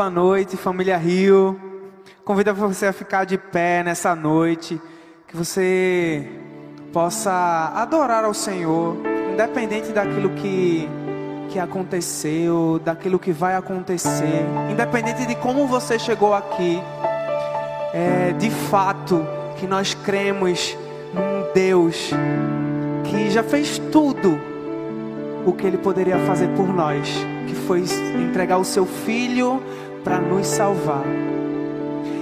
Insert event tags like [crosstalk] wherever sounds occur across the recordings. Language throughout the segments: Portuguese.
Boa noite, família Rio. Convido você a ficar de pé nessa noite, que você possa adorar ao Senhor, independente daquilo que que aconteceu, daquilo que vai acontecer, independente de como você chegou aqui. É, de fato que nós cremos num Deus que já fez tudo o que ele poderia fazer por nós, que foi entregar o seu filho para nos salvar.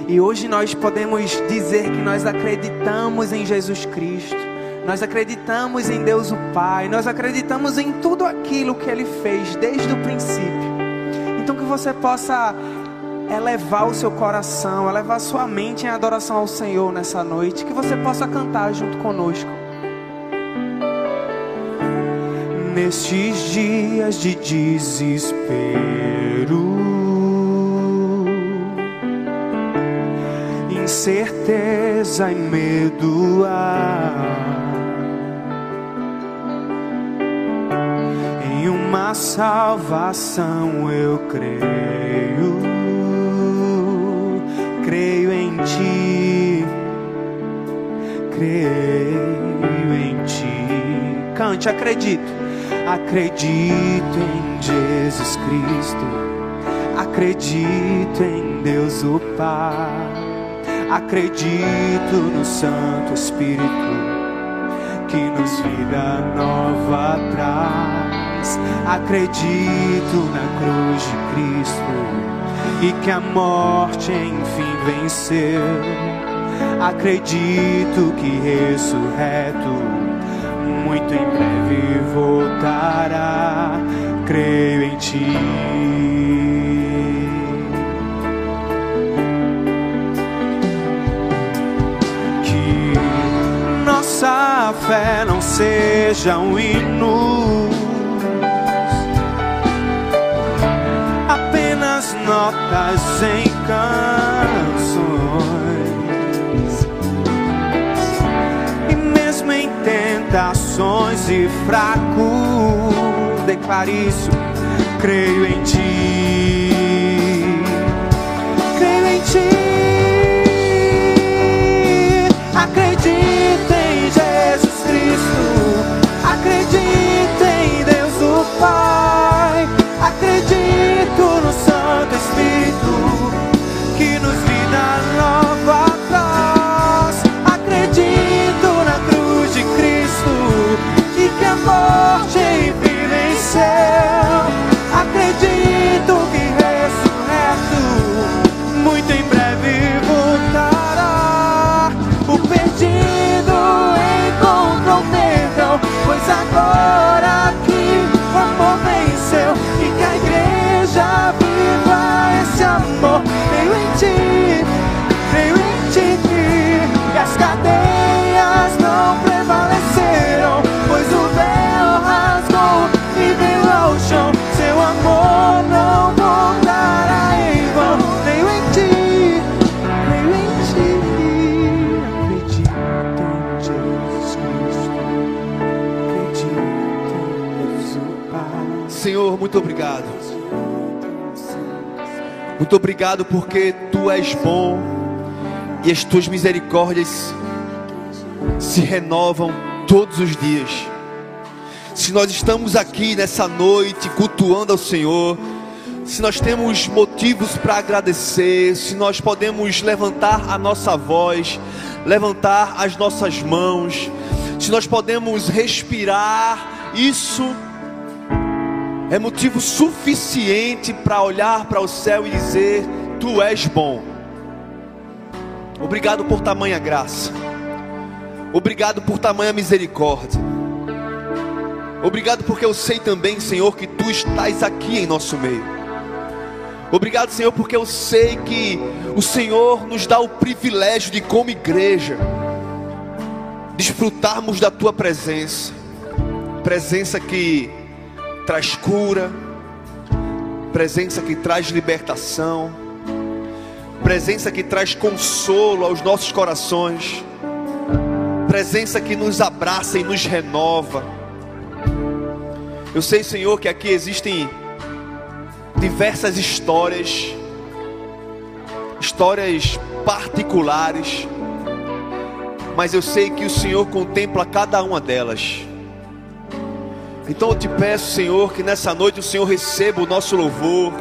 E hoje nós podemos dizer que nós acreditamos em Jesus Cristo, nós acreditamos em Deus o Pai, nós acreditamos em tudo aquilo que Ele fez desde o princípio. Então que você possa elevar o seu coração, elevar sua mente em adoração ao Senhor nessa noite, que você possa cantar junto conosco. nestes dias de desespero. Incerteza e medo há. Em uma salvação eu creio, creio em ti, creio em ti. Cante, acredito Acredito em Jesus Cristo, acredito em Deus o Pai, acredito no Santo Espírito que nos vida nova traz. Acredito na cruz de Cristo e que a morte enfim venceu. Acredito que ressurreto muito em breve voltará. Creio em ti. Nossa fé não seja um hino, apenas notas em canções. Tentações e fraco, declare isso, creio em ti, creio em ti, acredito em Cristo, acredito em Deus o Pai, acredito no Santo Espírito que nos vida nova morte enfim venceu. Acredito Muito obrigado porque tu és bom e as tuas misericórdias se renovam todos os dias. Se nós estamos aqui nessa noite cultuando ao Senhor, se nós temos motivos para agradecer, se nós podemos levantar a nossa voz, levantar as nossas mãos, se nós podemos respirar, isso é motivo suficiente para olhar para o céu e dizer: Tu és bom. Obrigado por tamanha graça. Obrigado por tamanha misericórdia. Obrigado porque eu sei também, Senhor, que tu estás aqui em nosso meio. Obrigado, Senhor, porque eu sei que o Senhor nos dá o privilégio de, como igreja, desfrutarmos da tua presença. Presença que traz cura, presença que traz libertação, presença que traz consolo aos nossos corações presença que nos abraça e nos renova. Eu sei, Senhor, que aqui existem diversas histórias histórias particulares, mas eu sei que o Senhor contempla cada uma delas. Então eu te peço, Senhor, que nessa noite o Senhor receba o nosso louvor,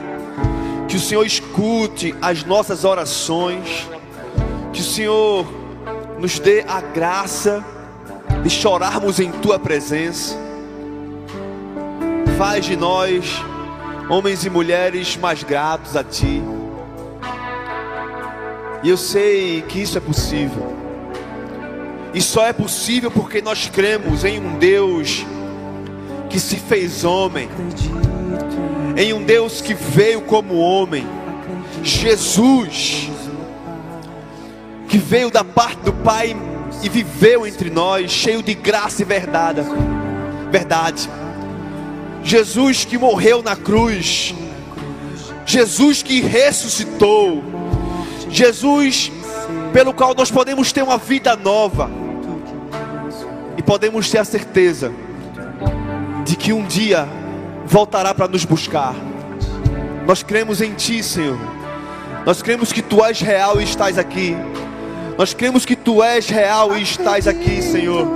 que o Senhor escute as nossas orações, que o Senhor nos dê a graça de chorarmos em tua presença. Faz de nós homens e mulheres mais gratos a ti. E eu sei que isso é possível. E só é possível porque nós cremos em um Deus que se fez homem, em um Deus que veio como homem, Jesus, que veio da parte do Pai e viveu entre nós, cheio de graça e verdade. Verdade. Jesus que morreu na cruz. Jesus que ressuscitou. Jesus pelo qual nós podemos ter uma vida nova. E podemos ter a certeza de que um dia voltará para nos buscar. Nós cremos em Ti, Senhor. Nós cremos que Tu és real e estás aqui. Nós cremos que Tu és real e estás aqui, Senhor.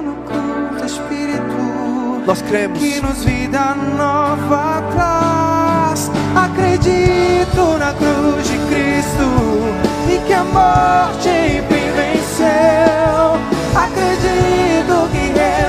Nós cremos que nos vida nova traz. Acredito na cruz de Cristo e que a morte venceu. Acredito que ressurreto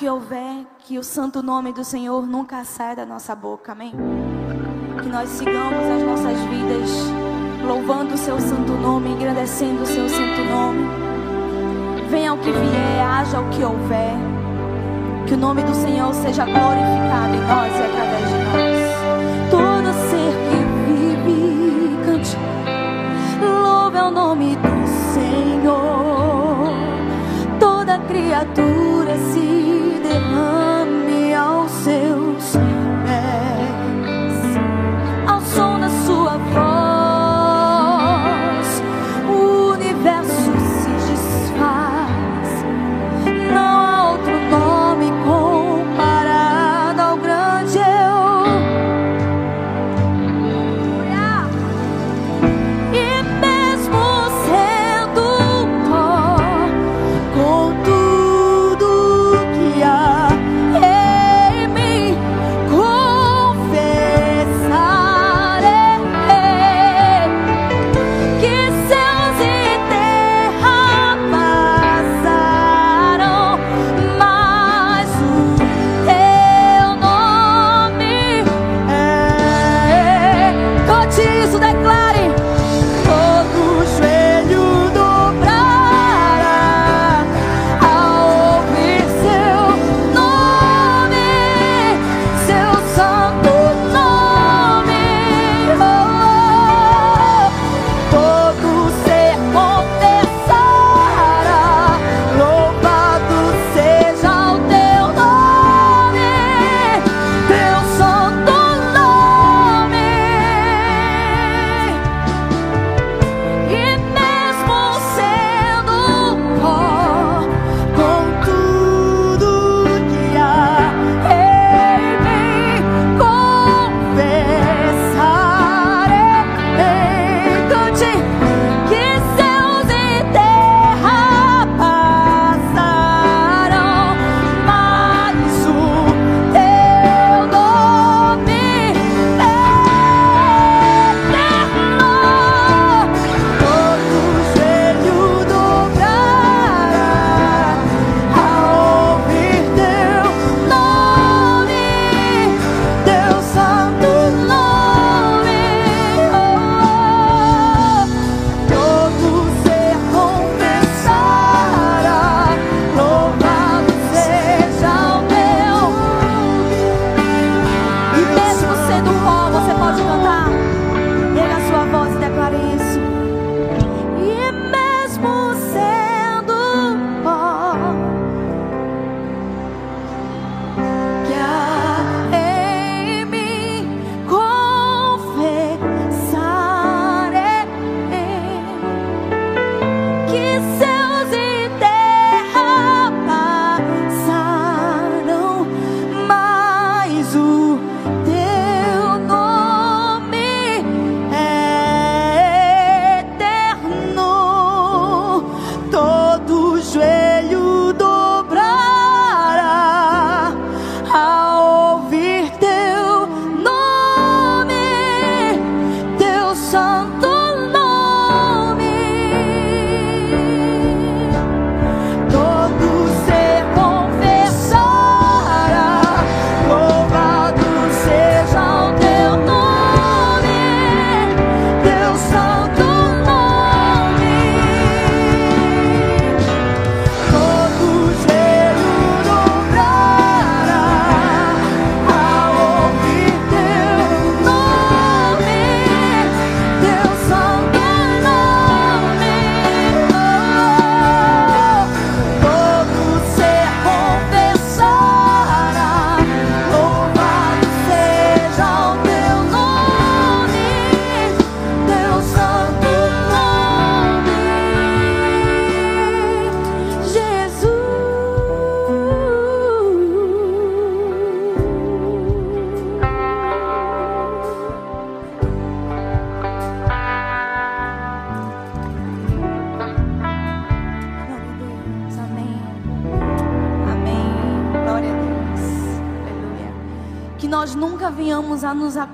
que houver, que o santo nome do Senhor nunca saia da nossa boca, amém? Que nós sigamos as nossas vidas louvando o seu santo nome, engrandecendo o seu santo nome. Venha o que vier, haja o que houver. Que o nome do Senhor seja glorificado em nós e através de nós. Todo ser que vive cante, louve o nome do Senhor. Toda criatura seu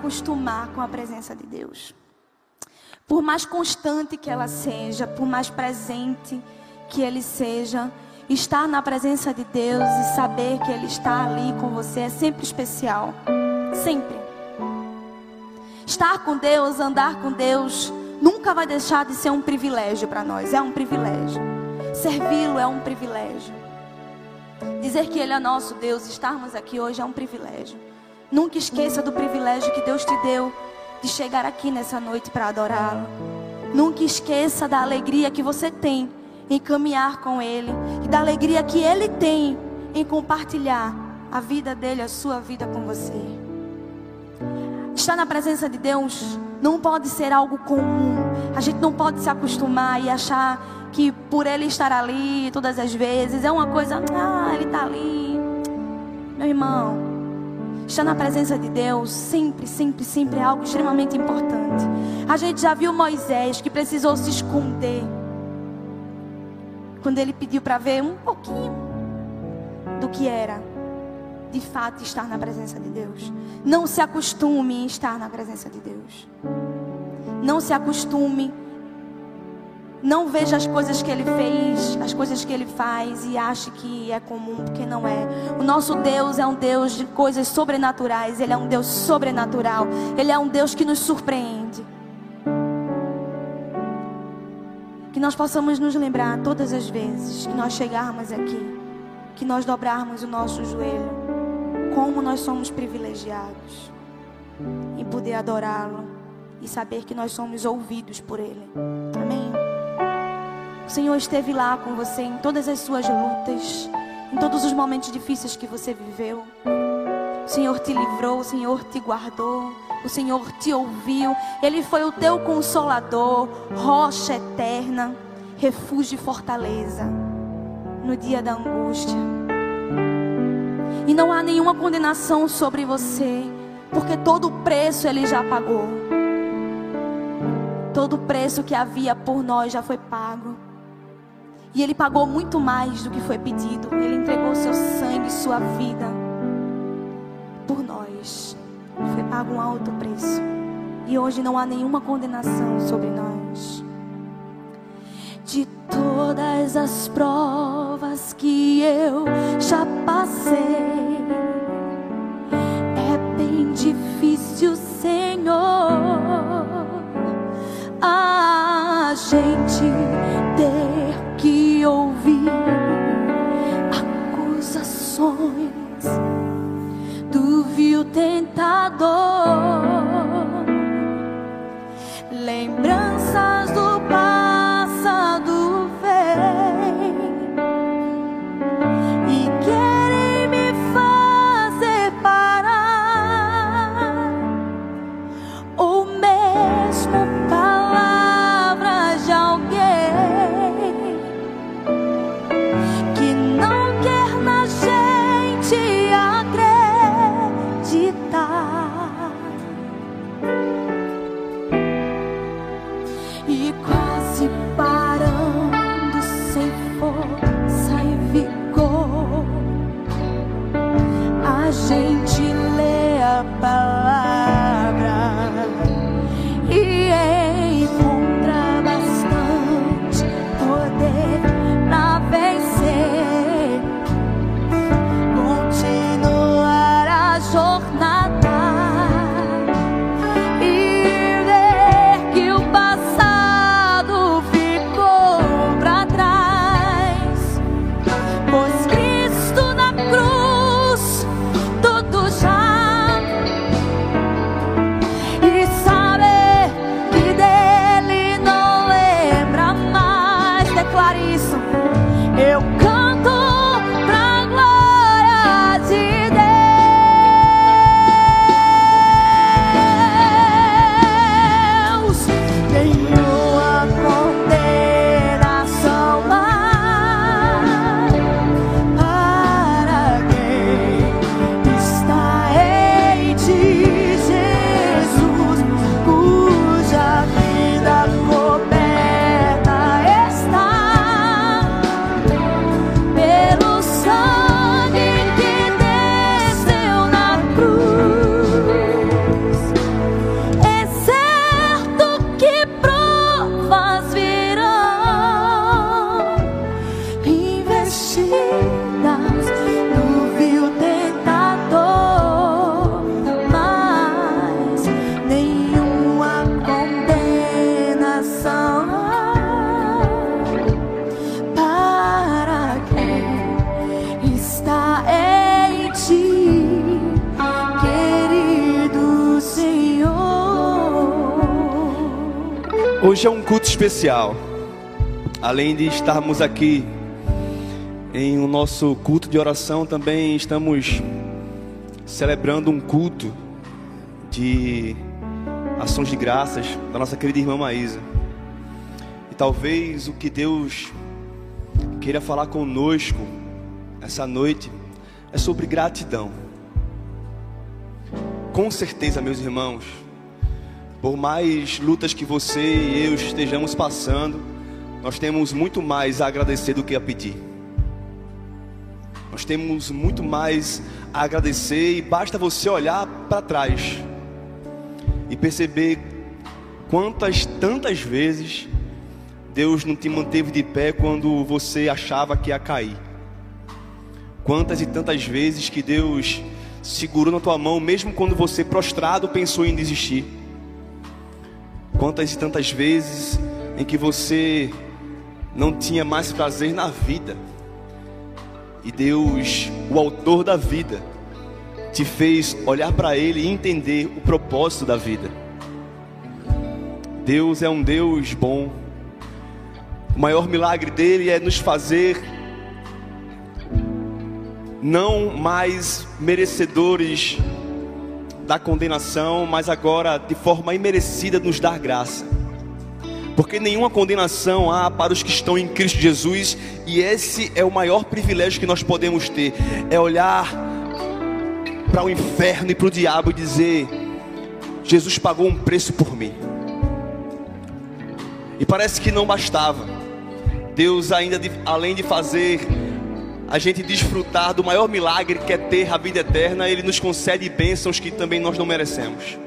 acostumar com a presença de Deus. Por mais constante que ela seja, por mais presente que Ele seja, estar na presença de Deus e saber que Ele está ali com você é sempre especial. Sempre. Estar com Deus, andar com Deus, nunca vai deixar de ser um privilégio para nós. É um privilégio. Servi-lo é um privilégio. Dizer que Ele é nosso Deus, estarmos aqui hoje é um privilégio. Nunca esqueça do privilégio que Deus te deu de chegar aqui nessa noite para adorá-lo. Nunca esqueça da alegria que você tem em caminhar com Ele e da alegria que Ele tem em compartilhar a vida dele, a sua vida com você. Estar na presença de Deus não pode ser algo comum. A gente não pode se acostumar e achar que por Ele estar ali todas as vezes é uma coisa, ah, Ele está ali. Meu irmão, estar na presença de Deus sempre, sempre, sempre é algo extremamente importante. A gente já viu Moisés que precisou se esconder quando ele pediu para ver um pouquinho do que era de fato estar na presença de Deus. Não se acostume em estar na presença de Deus. Não se acostume. Não veja as coisas que ele fez, as coisas que ele faz e ache que é comum, porque não é. O nosso Deus é um Deus de coisas sobrenaturais, ele é um Deus sobrenatural, ele é um Deus que nos surpreende. Que nós possamos nos lembrar todas as vezes que nós chegarmos aqui, que nós dobrarmos o nosso joelho, como nós somos privilegiados em poder adorá-lo e saber que nós somos ouvidos por Ele. Amém? O Senhor esteve lá com você em todas as suas lutas, em todos os momentos difíceis que você viveu. O Senhor te livrou, o Senhor te guardou. O Senhor te ouviu, Ele foi o teu consolador, rocha eterna, refúgio e fortaleza no dia da angústia. E não há nenhuma condenação sobre você, porque todo o preço Ele já pagou. Todo o preço que havia por nós já foi pago. E Ele pagou muito mais do que foi pedido. Ele entregou seu sangue, sua vida por nós foi pago um alto preço. E hoje não há nenhuma condenação sobre nós. De todas as provas que eu já passei, Hoje é um culto especial. Além de estarmos aqui em o nosso culto de oração, também estamos celebrando um culto de ações de graças da nossa querida irmã Maísa. E talvez o que Deus queira falar conosco essa noite é sobre gratidão. Com certeza, meus irmãos, por mais lutas que você e eu estejamos passando, nós temos muito mais a agradecer do que a pedir. Nós temos muito mais a agradecer e basta você olhar para trás e perceber quantas tantas vezes Deus não te manteve de pé quando você achava que ia cair. Quantas e tantas vezes que Deus segurou na tua mão mesmo quando você prostrado pensou em desistir. Quantas e tantas vezes em que você não tinha mais prazer na vida. E Deus, o autor da vida, te fez olhar para Ele e entender o propósito da vida. Deus é um Deus bom. O maior milagre dele é nos fazer não mais merecedores da condenação, mas agora de forma imerecida nos dar graça. Porque nenhuma condenação há para os que estão em Cristo Jesus, e esse é o maior privilégio que nós podemos ter: é olhar para o inferno e para o diabo e dizer: Jesus pagou um preço por mim. E parece que não bastava. Deus ainda além de fazer a gente desfrutar do maior milagre que é ter a vida eterna, Ele nos concede bênçãos que também nós não merecemos.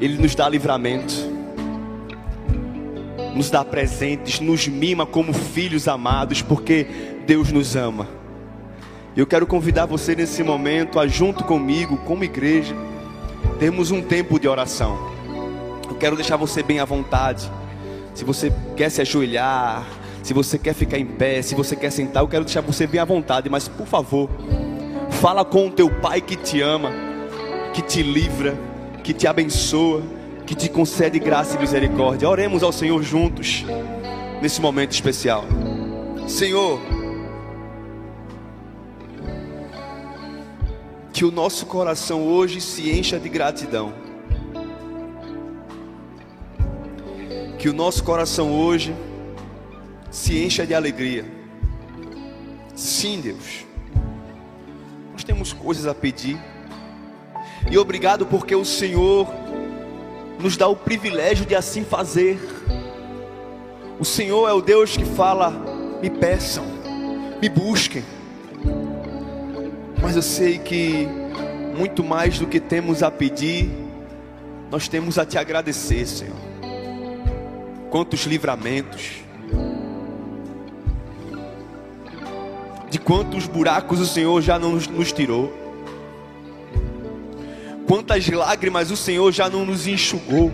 Ele nos dá livramento, nos dá presentes, nos mima como filhos amados, porque Deus nos ama. Eu quero convidar você nesse momento a, junto comigo, como igreja, termos um tempo de oração. Eu quero deixar você bem à vontade. Se você quer se ajoelhar, se você quer ficar em pé, se você quer sentar, eu quero deixar você bem à vontade, mas por favor, fala com o teu pai que te ama, que te livra, que te abençoa, que te concede graça e misericórdia. Oremos ao Senhor juntos nesse momento especial. Senhor, que o nosso coração hoje se encha de gratidão. Que o nosso coração hoje se encha de alegria. Sim, Deus. Nós temos coisas a pedir. E obrigado porque o Senhor nos dá o privilégio de assim fazer. O Senhor é o Deus que fala: me peçam, me busquem. Mas eu sei que muito mais do que temos a pedir, nós temos a te agradecer, Senhor. Quantos livramentos, de quantos buracos o Senhor já não nos tirou, quantas lágrimas o Senhor já não nos enxugou,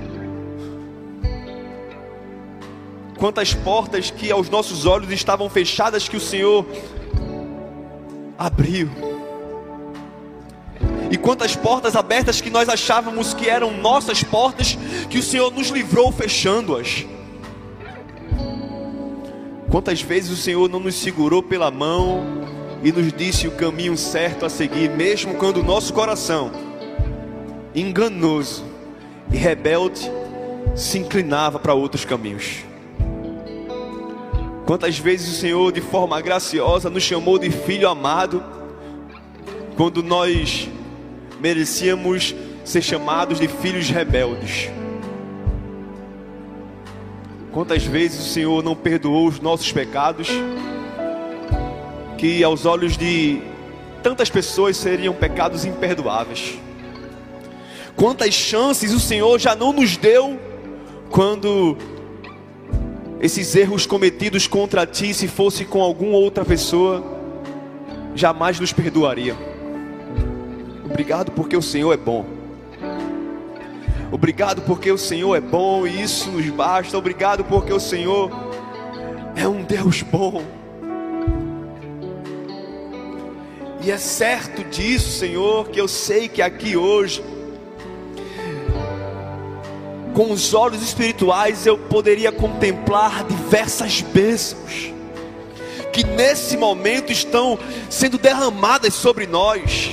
quantas portas que aos nossos olhos estavam fechadas que o Senhor abriu. E quantas portas abertas que nós achávamos que eram nossas portas, que o Senhor nos livrou fechando-as. Quantas vezes o Senhor não nos segurou pela mão e nos disse o caminho certo a seguir, mesmo quando o nosso coração, enganoso e rebelde, se inclinava para outros caminhos. Quantas vezes o Senhor, de forma graciosa, nos chamou de filho amado, quando nós merecíamos ser chamados de filhos rebeldes. Quantas vezes o Senhor não perdoou os nossos pecados, que aos olhos de tantas pessoas seriam pecados imperdoáveis. Quantas chances o Senhor já não nos deu quando esses erros cometidos contra ti, se fosse com alguma outra pessoa, jamais nos perdoaria. Obrigado porque o Senhor é bom. Obrigado porque o Senhor é bom e isso nos basta. Obrigado porque o Senhor é um Deus bom. E é certo disso, Senhor, que eu sei que aqui hoje com os olhos espirituais eu poderia contemplar diversas bênçãos que nesse momento estão sendo derramadas sobre nós.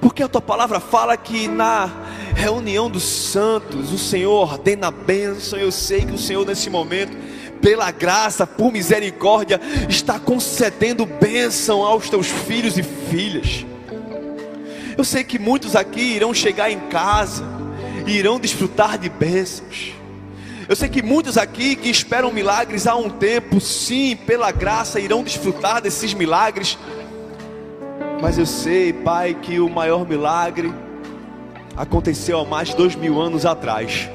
Porque a tua palavra fala que na reunião dos santos o Senhor ordena a bênção. Eu sei que o Senhor nesse momento pela graça, por misericórdia, está concedendo bênção aos teus filhos e filhas. Eu sei que muitos aqui irão chegar em casa e irão desfrutar de bênçãos. Eu sei que muitos aqui que esperam milagres há um tempo, sim, pela graça, irão desfrutar desses milagres. Mas eu sei, Pai, que o maior milagre aconteceu há mais de dois mil anos atrás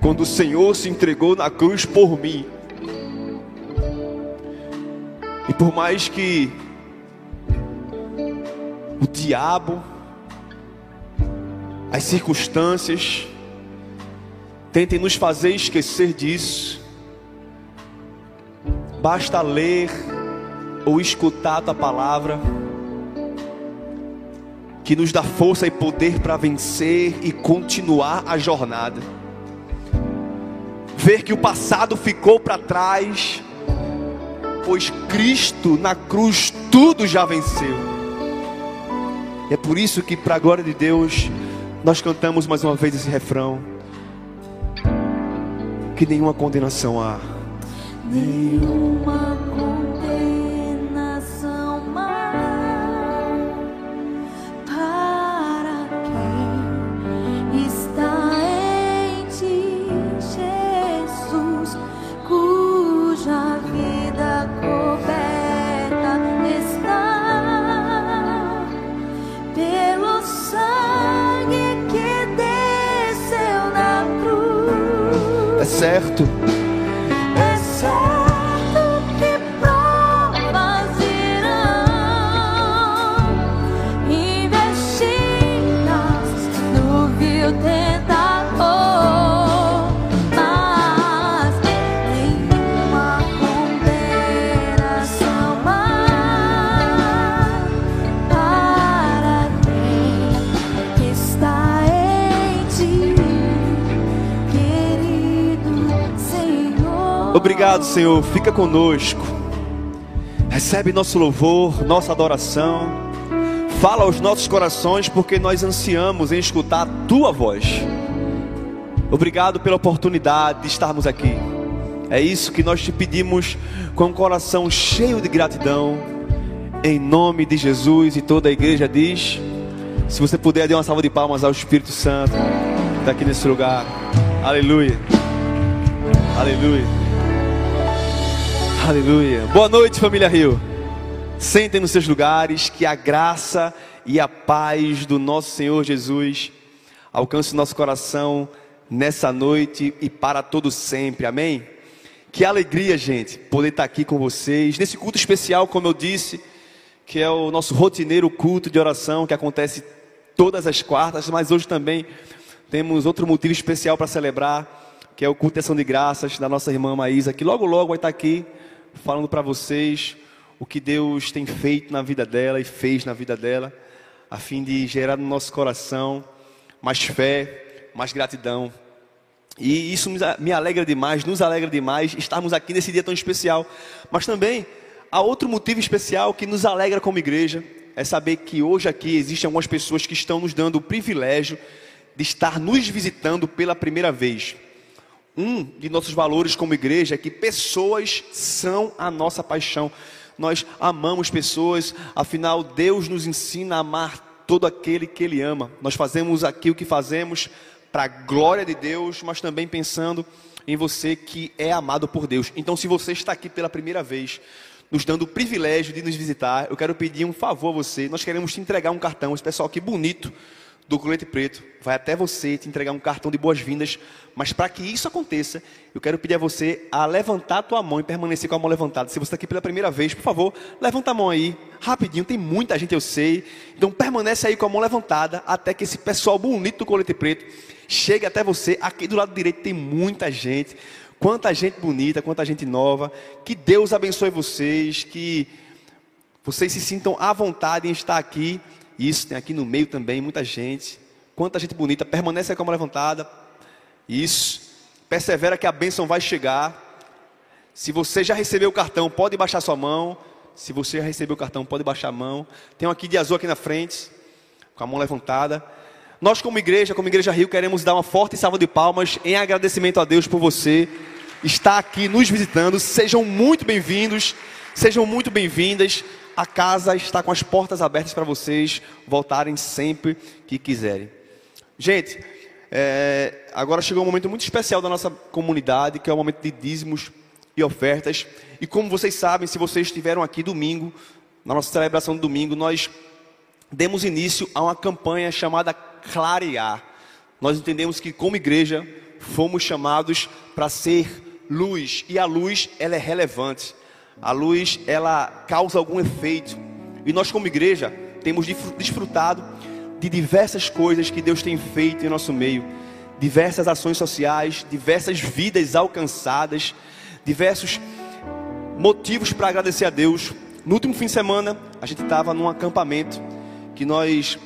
quando o Senhor se entregou na cruz por mim. E por mais que o diabo, as circunstâncias, tentem nos fazer esquecer disso, basta ler ou escutar a palavra, que nos dá força e poder para vencer e continuar a jornada ver que o passado ficou para trás, pois Cristo na cruz tudo já venceu. E é por isso que, para a glória de Deus, nós cantamos mais uma vez esse refrão: Que nenhuma condenação há. Nenhuma condenação. Certo. Obrigado, Senhor. Fica conosco. Recebe nosso louvor, nossa adoração. Fala aos nossos corações, porque nós ansiamos em escutar a tua voz. Obrigado pela oportunidade de estarmos aqui. É isso que nós te pedimos com um coração cheio de gratidão. Em nome de Jesus e toda a igreja diz: Se você puder, dê uma salva de palmas ao Espírito Santo, daqui nesse lugar. Aleluia. Aleluia. Aleluia. Boa noite, família Rio. Sentem nos seus lugares, que a graça e a paz do nosso Senhor Jesus alcance nosso coração nessa noite e para todo sempre. Amém? Que alegria, gente, poder estar aqui com vocês nesse culto especial, como eu disse, que é o nosso rotineiro culto de oração que acontece todas as quartas, mas hoje também temos outro motivo especial para celebrar, que é o culto de ação de graças da nossa irmã Maísa, que logo logo vai estar aqui falando para vocês o que Deus tem feito na vida dela e fez na vida dela, a fim de gerar no nosso coração mais fé, mais gratidão. E isso me alegra demais, nos alegra demais estarmos aqui nesse dia tão especial. Mas também há outro motivo especial que nos alegra como igreja, é saber que hoje aqui existem algumas pessoas que estão nos dando o privilégio de estar nos visitando pela primeira vez um de nossos valores como igreja é que pessoas são a nossa paixão. Nós amamos pessoas, afinal, Deus nos ensina a amar todo aquele que Ele ama. Nós fazemos aqui o que fazemos para a glória de Deus, mas também pensando em você que é amado por Deus. Então, se você está aqui pela primeira vez, nos dando o privilégio de nos visitar, eu quero pedir um favor a você. Nós queremos te entregar um cartão, esse pessoal aqui bonito do colete preto vai até você te entregar um cartão de boas-vindas. Mas para que isso aconteça, eu quero pedir a você a levantar a tua mão e permanecer com a mão levantada. Se você está aqui pela primeira vez, por favor, levanta a mão aí, rapidinho. Tem muita gente, eu sei. Então permanece aí com a mão levantada até que esse pessoal bonito do colete preto chegue até você. Aqui do lado direito tem muita gente. Quanta gente bonita, quanta gente nova. Que Deus abençoe vocês, que vocês se sintam à vontade em estar aqui isso, tem aqui no meio também muita gente. Quanta gente bonita. Permanece com a mão levantada. Isso. Persevera que a bênção vai chegar. Se você já recebeu o cartão, pode baixar sua mão. Se você já recebeu o cartão, pode baixar a mão. Tem um aqui de azul aqui na frente, com a mão levantada. Nós, como igreja, como Igreja Rio, queremos dar uma forte salva de palmas em agradecimento a Deus por você estar aqui nos visitando. Sejam muito bem-vindos, sejam muito bem-vindas. A casa está com as portas abertas para vocês voltarem sempre que quiserem. Gente, é, agora chegou um momento muito especial da nossa comunidade, que é o momento de dízimos e ofertas. E como vocês sabem, se vocês estiveram aqui domingo, na nossa celebração do domingo, nós demos início a uma campanha chamada Clarear. Nós entendemos que como igreja fomos chamados para ser luz e a luz ela é relevante. A luz ela causa algum efeito. E nós como igreja temos desfrutado de diversas coisas que Deus tem feito em nosso meio, diversas ações sociais, diversas vidas alcançadas, diversos motivos para agradecer a Deus. No último fim de semana, a gente estava num acampamento que nós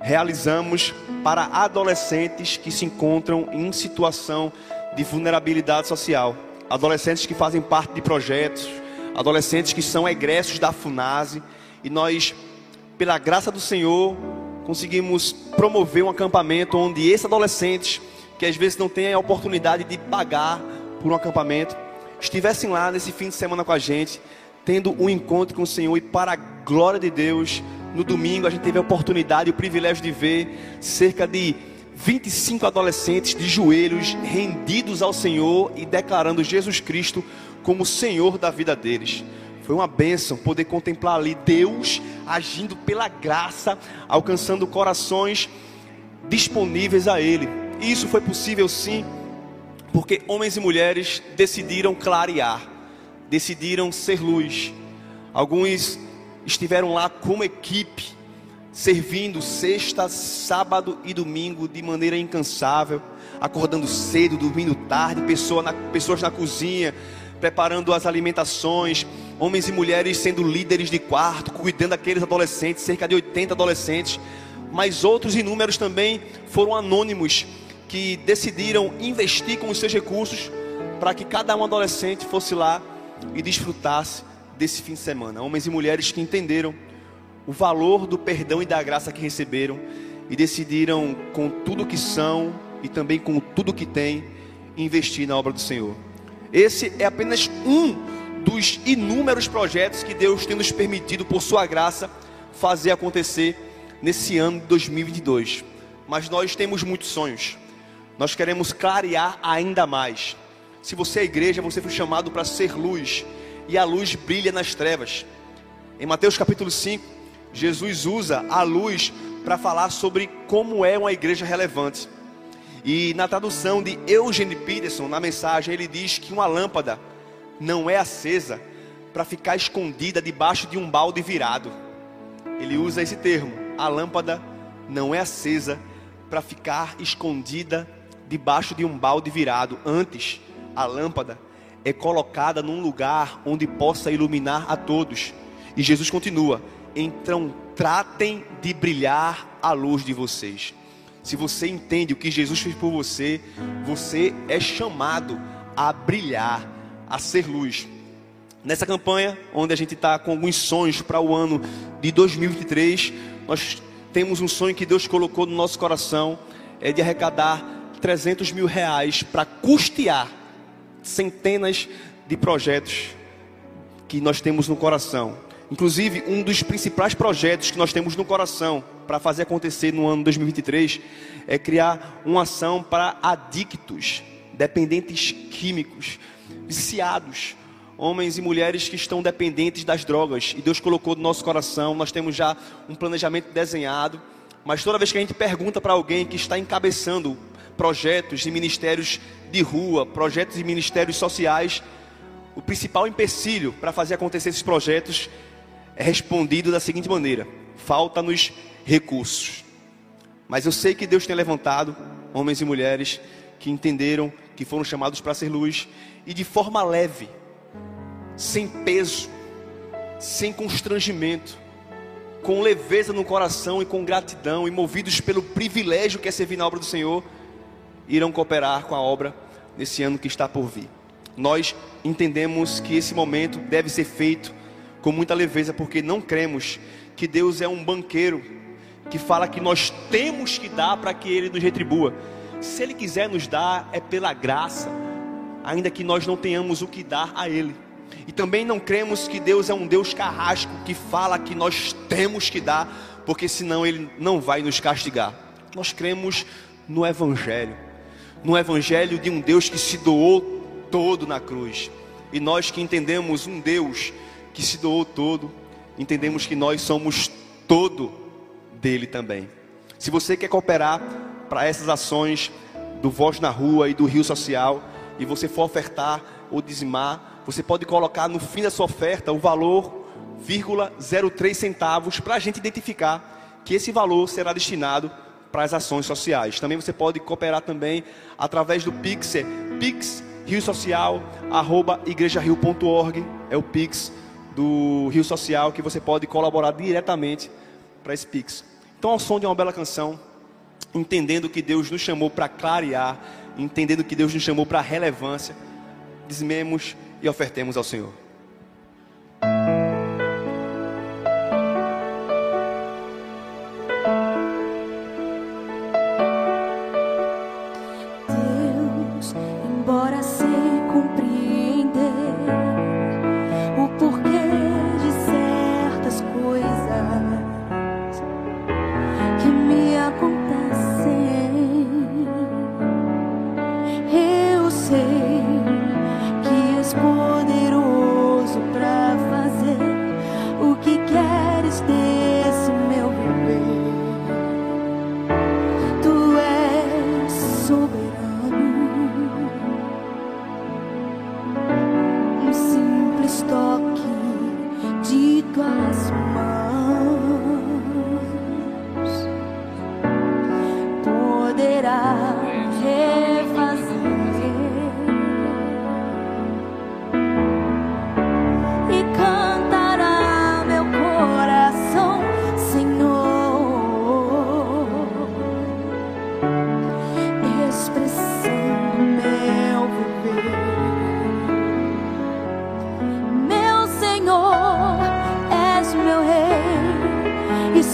realizamos para adolescentes que se encontram em situação de vulnerabilidade social, adolescentes que fazem parte de projetos, adolescentes que são egressos da FUNASE, e nós, pela graça do Senhor, conseguimos promover um acampamento onde esses adolescentes, que às vezes não têm a oportunidade de pagar por um acampamento, estivessem lá nesse fim de semana com a gente, tendo um encontro com o Senhor e para a glória de Deus, no domingo a gente teve a oportunidade e o privilégio de ver cerca de 25 adolescentes de joelhos rendidos ao Senhor e declarando Jesus Cristo como Senhor da vida deles. Foi uma bênção poder contemplar ali Deus agindo pela graça, alcançando corações disponíveis a Ele. E isso foi possível sim, porque homens e mulheres decidiram clarear, decidiram ser luz. Alguns estiveram lá como equipe, servindo sexta, sábado e domingo de maneira incansável, acordando cedo, dormindo tarde, pessoa na, pessoas na cozinha, preparando as alimentações, homens e mulheres sendo líderes de quarto, cuidando daqueles adolescentes, cerca de 80 adolescentes, mas outros inúmeros também foram anônimos que decidiram investir com os seus recursos para que cada um adolescente fosse lá e desfrutasse desse fim de semana. Homens e mulheres que entenderam o valor do perdão e da graça que receberam e decidiram, com tudo que são e também com tudo que têm, investir na obra do Senhor. Esse é apenas um dos inúmeros projetos que Deus tem nos permitido, por Sua graça, fazer acontecer nesse ano de 2022. Mas nós temos muitos sonhos, nós queremos clarear ainda mais. Se você é igreja, você foi chamado para ser luz, e a luz brilha nas trevas. Em Mateus capítulo 5, Jesus usa a luz para falar sobre como é uma igreja relevante. E na tradução de Eugene Peterson, na mensagem, ele diz que uma lâmpada não é acesa para ficar escondida debaixo de um balde virado. Ele usa esse termo. A lâmpada não é acesa para ficar escondida debaixo de um balde virado. Antes, a lâmpada é colocada num lugar onde possa iluminar a todos. E Jesus continua: então tratem de brilhar a luz de vocês. Se você entende o que Jesus fez por você, você é chamado a brilhar, a ser luz. Nessa campanha, onde a gente está com alguns sonhos para o ano de 2023, nós temos um sonho que Deus colocou no nosso coração, é de arrecadar 300 mil reais para custear centenas de projetos que nós temos no coração. Inclusive, um dos principais projetos que nós temos no coração para fazer acontecer no ano 2023 é criar uma ação para adictos, dependentes químicos, viciados, homens e mulheres que estão dependentes das drogas. E Deus colocou no nosso coração, nós temos já um planejamento desenhado, mas toda vez que a gente pergunta para alguém que está encabeçando projetos e ministérios de rua, projetos e ministérios sociais, o principal empecilho para fazer acontecer esses projetos é respondido da seguinte maneira: falta-nos recursos. Mas eu sei que Deus tem levantado homens e mulheres que entenderam que foram chamados para ser luz e de forma leve, sem peso, sem constrangimento, com leveza no coração e com gratidão, e movidos pelo privilégio que é servir na obra do Senhor, irão cooperar com a obra nesse ano que está por vir. Nós entendemos que esse momento deve ser feito com muita leveza, porque não cremos que Deus é um banqueiro que fala que nós temos que dar para que Ele nos retribua. Se Ele quiser nos dar, é pela graça, ainda que nós não tenhamos o que dar a Ele. E também não cremos que Deus é um Deus carrasco que fala que nós temos que dar, porque senão Ele não vai nos castigar. Nós cremos no Evangelho, no Evangelho de um Deus que se doou todo na cruz. E nós que entendemos um Deus que se doou todo, entendemos que nós somos todo dele também. Se você quer cooperar para essas ações do Voz na Rua e do Rio Social, e você for ofertar ou dizimar, você pode colocar no fim da sua oferta o valor, vírgula 03 centavos, para a gente identificar que esse valor será destinado para as ações sociais. Também você pode cooperar também através do Pix, Pix Rio Social, arroba igrejario.org, é o Pix do Rio Social que você pode colaborar diretamente para esse Pix. Então, ao som de uma bela canção, entendendo que Deus nos chamou para clarear, entendendo que Deus nos chamou para relevância, dizemos e ofertemos ao Senhor.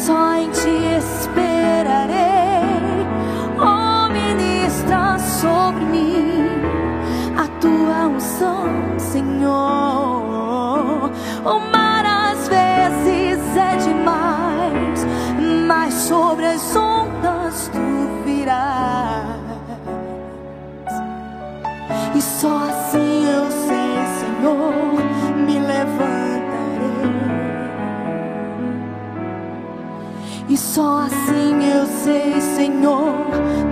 time to spend. Senhor,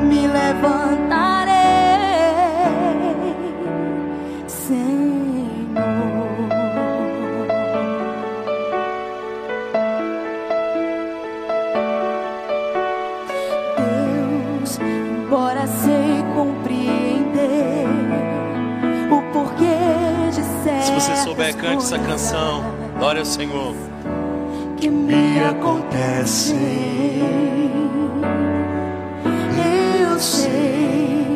me levantarei, Senhor. Deus, embora sei compreender o porquê de ser. Se você souber, cante essa canção. Glória ao Senhor. Que me acontece eu sei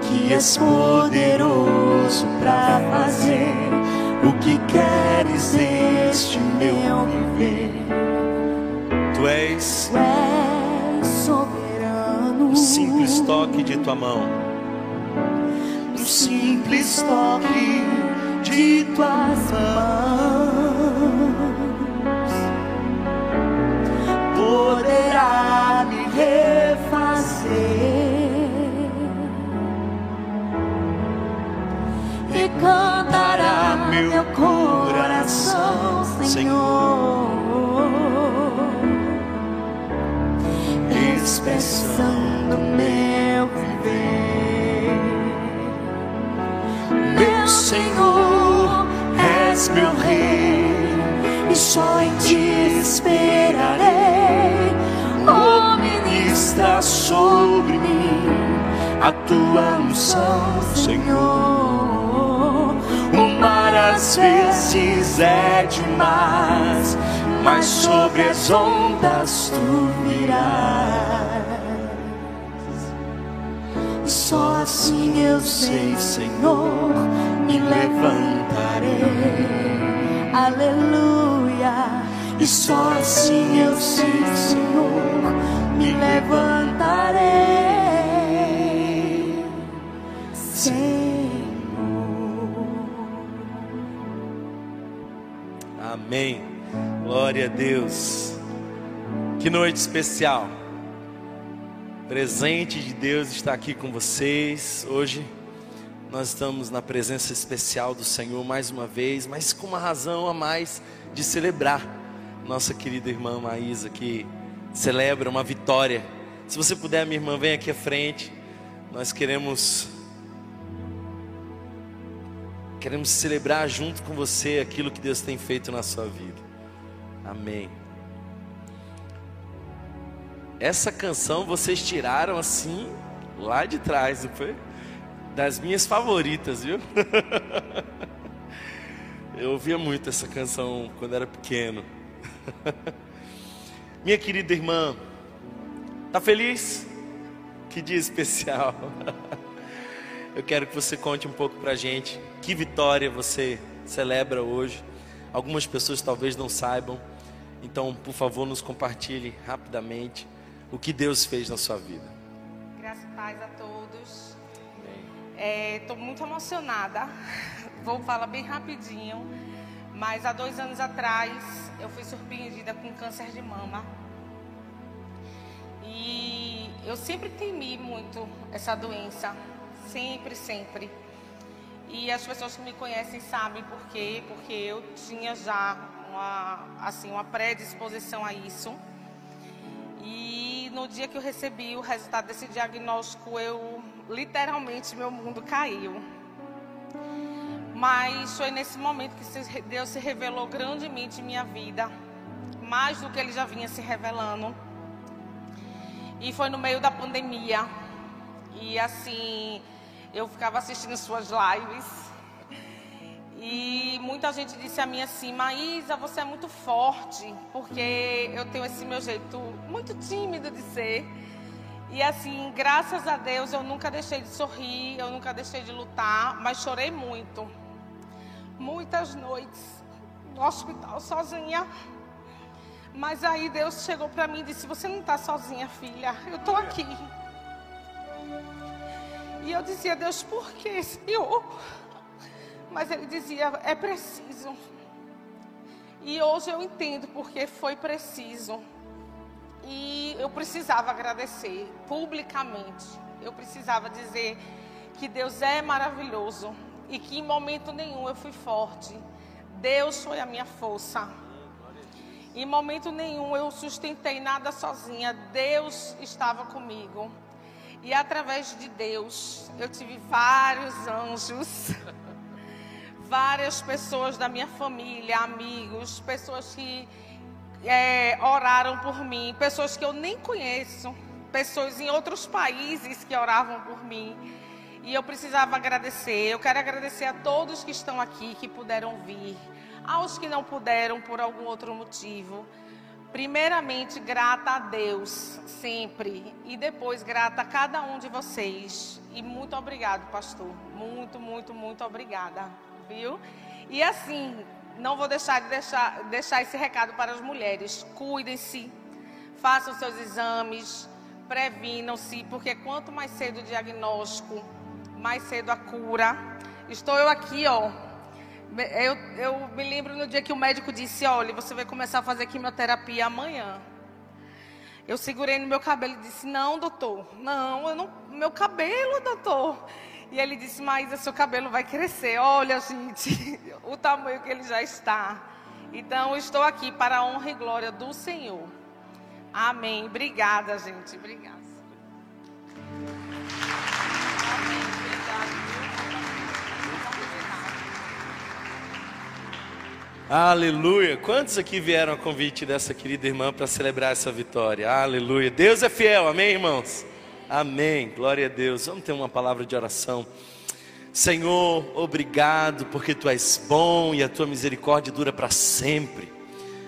que és poderoso para fazer o que queres neste meu viver. Tu és, tu és soberano. Um simples toque de tua mão. Um simples toque de tuas mãos poderá cantará meu coração, Senhor. expressando meu viver, meu Senhor, és meu rei, e só em ti esperarei. O oh, ministra sobre mim a tua unção, Senhor às vezes é demais, mas sobre as ondas tu virás. Só assim eu sei, Senhor, me levantarei. Aleluia. E só assim eu sei, Senhor, me levantarei. Senhor. Amém. Glória a Deus. Que noite especial. Presente de Deus está aqui com vocês. Hoje nós estamos na presença especial do Senhor mais uma vez, mas com uma razão a mais de celebrar nossa querida irmã Maísa que celebra uma vitória. Se você puder, minha irmã, vem aqui à frente. Nós queremos queremos celebrar junto com você aquilo que Deus tem feito na sua vida. Amém. Essa canção vocês tiraram assim lá de trás, não foi? Das minhas favoritas, viu? [laughs] Eu ouvia muito essa canção quando era pequeno. [laughs] Minha querida irmã, tá feliz? Que dia especial. [laughs] Eu quero que você conte um pouco pra gente que vitória você celebra hoje. Algumas pessoas talvez não saibam. Então, por favor, nos compartilhe rapidamente o que Deus fez na sua vida. Graças e paz a todos. Estou é, muito emocionada. [laughs] Vou falar bem rapidinho. Mas há dois anos atrás eu fui surpreendida com câncer de mama. E eu sempre temi muito essa doença. Sempre, sempre. E as pessoas que me conhecem sabem por quê. Porque eu tinha já uma, assim, uma predisposição a isso. E no dia que eu recebi o resultado desse diagnóstico, eu literalmente meu mundo caiu. Mas foi nesse momento que Deus se revelou grandemente em minha vida, mais do que ele já vinha se revelando. E foi no meio da pandemia. E assim, eu ficava assistindo suas lives e muita gente disse a mim assim, Maísa, você é muito forte, porque eu tenho esse meu jeito muito tímido de ser. E assim, graças a Deus, eu nunca deixei de sorrir, eu nunca deixei de lutar, mas chorei muito. Muitas noites no hospital sozinha. Mas aí Deus chegou para mim e disse: Você não está sozinha, filha, eu estou aqui. E eu dizia: Deus, por que, Senhor? Mas ele dizia: é preciso. E hoje eu entendo porque foi preciso. E eu precisava agradecer publicamente. Eu precisava dizer que Deus é maravilhoso e que em momento nenhum eu fui forte. Deus foi a minha força. Em momento nenhum eu sustentei nada sozinha. Deus estava comigo. E através de Deus eu tive vários anjos. [laughs] várias pessoas da minha família, amigos, pessoas que é, oraram por mim, pessoas que eu nem conheço, pessoas em outros países que oravam por mim. E eu precisava agradecer. Eu quero agradecer a todos que estão aqui, que puderam vir, aos que não puderam por algum outro motivo. Primeiramente, grata a Deus, sempre. E depois, grata a cada um de vocês. E muito obrigado, pastor. Muito, muito, muito obrigada viu? E assim, não vou deixar de deixar, deixar esse recado para as mulheres. Cuidem-se, façam seus exames, previnam-se, porque quanto mais cedo o diagnóstico, mais cedo a cura. Estou eu aqui, ó. Eu, eu me lembro no dia que o médico disse: olha, você vai começar a fazer quimioterapia amanhã. Eu segurei no meu cabelo e disse: Não, doutor, não, não, meu cabelo, doutor. E ele disse: Mas seu cabelo vai crescer. Olha, gente, [laughs] o tamanho que ele já está. Então, estou aqui para a honra e glória do Senhor. Amém. Obrigada, gente. Obrigada. Aleluia. Quantos aqui vieram a convite dessa querida irmã para celebrar essa vitória? Aleluia. Deus é fiel. Amém, irmãos? Amém. Glória a Deus. Vamos ter uma palavra de oração. Senhor, obrigado porque tu és bom e a tua misericórdia dura para sempre.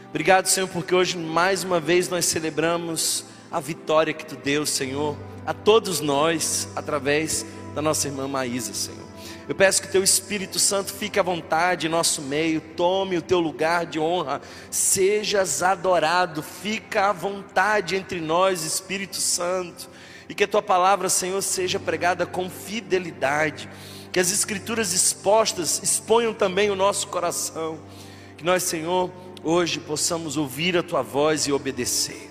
Obrigado, Senhor, porque hoje mais uma vez nós celebramos a vitória que tu deu, Senhor, a todos nós, através da nossa irmã Maísa, Senhor. Eu peço que teu Espírito Santo fique à vontade em nosso meio, tome o teu lugar de honra, sejas adorado, fica à vontade entre nós, Espírito Santo, e que a tua palavra, Senhor, seja pregada com fidelidade, que as Escrituras expostas exponham também o nosso coração, que nós, Senhor, hoje possamos ouvir a tua voz e obedecer.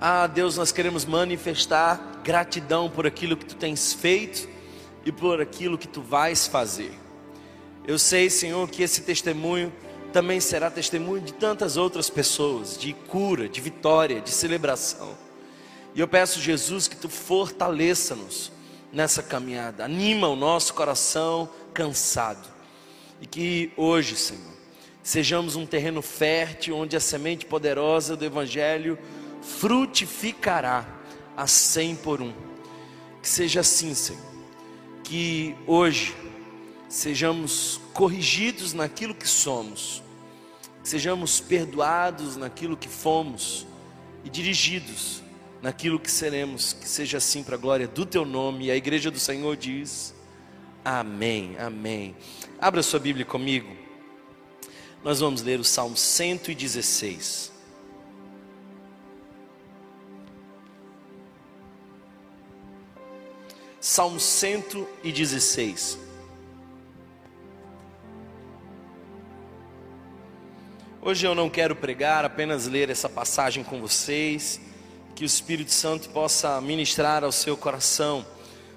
Ah, Deus, nós queremos manifestar gratidão por aquilo que tu tens feito e por aquilo que tu vais fazer. Eu sei, Senhor, que esse testemunho também será testemunho de tantas outras pessoas, de cura, de vitória, de celebração. E eu peço, Jesus, que tu fortaleça-nos nessa caminhada, anima o nosso coração cansado, e que hoje, Senhor, sejamos um terreno fértil onde a semente poderosa do Evangelho frutificará a cem por um. Que seja assim, Senhor. Que hoje sejamos corrigidos naquilo que somos, que sejamos perdoados naquilo que fomos e dirigidos naquilo que seremos. Que seja assim para a glória do Teu nome. E a igreja do Senhor diz: Amém, Amém. Abra sua Bíblia comigo. Nós vamos ler o Salmo 116. Salmo 116. Hoje eu não quero pregar, apenas ler essa passagem com vocês, que o Espírito Santo possa ministrar ao seu coração.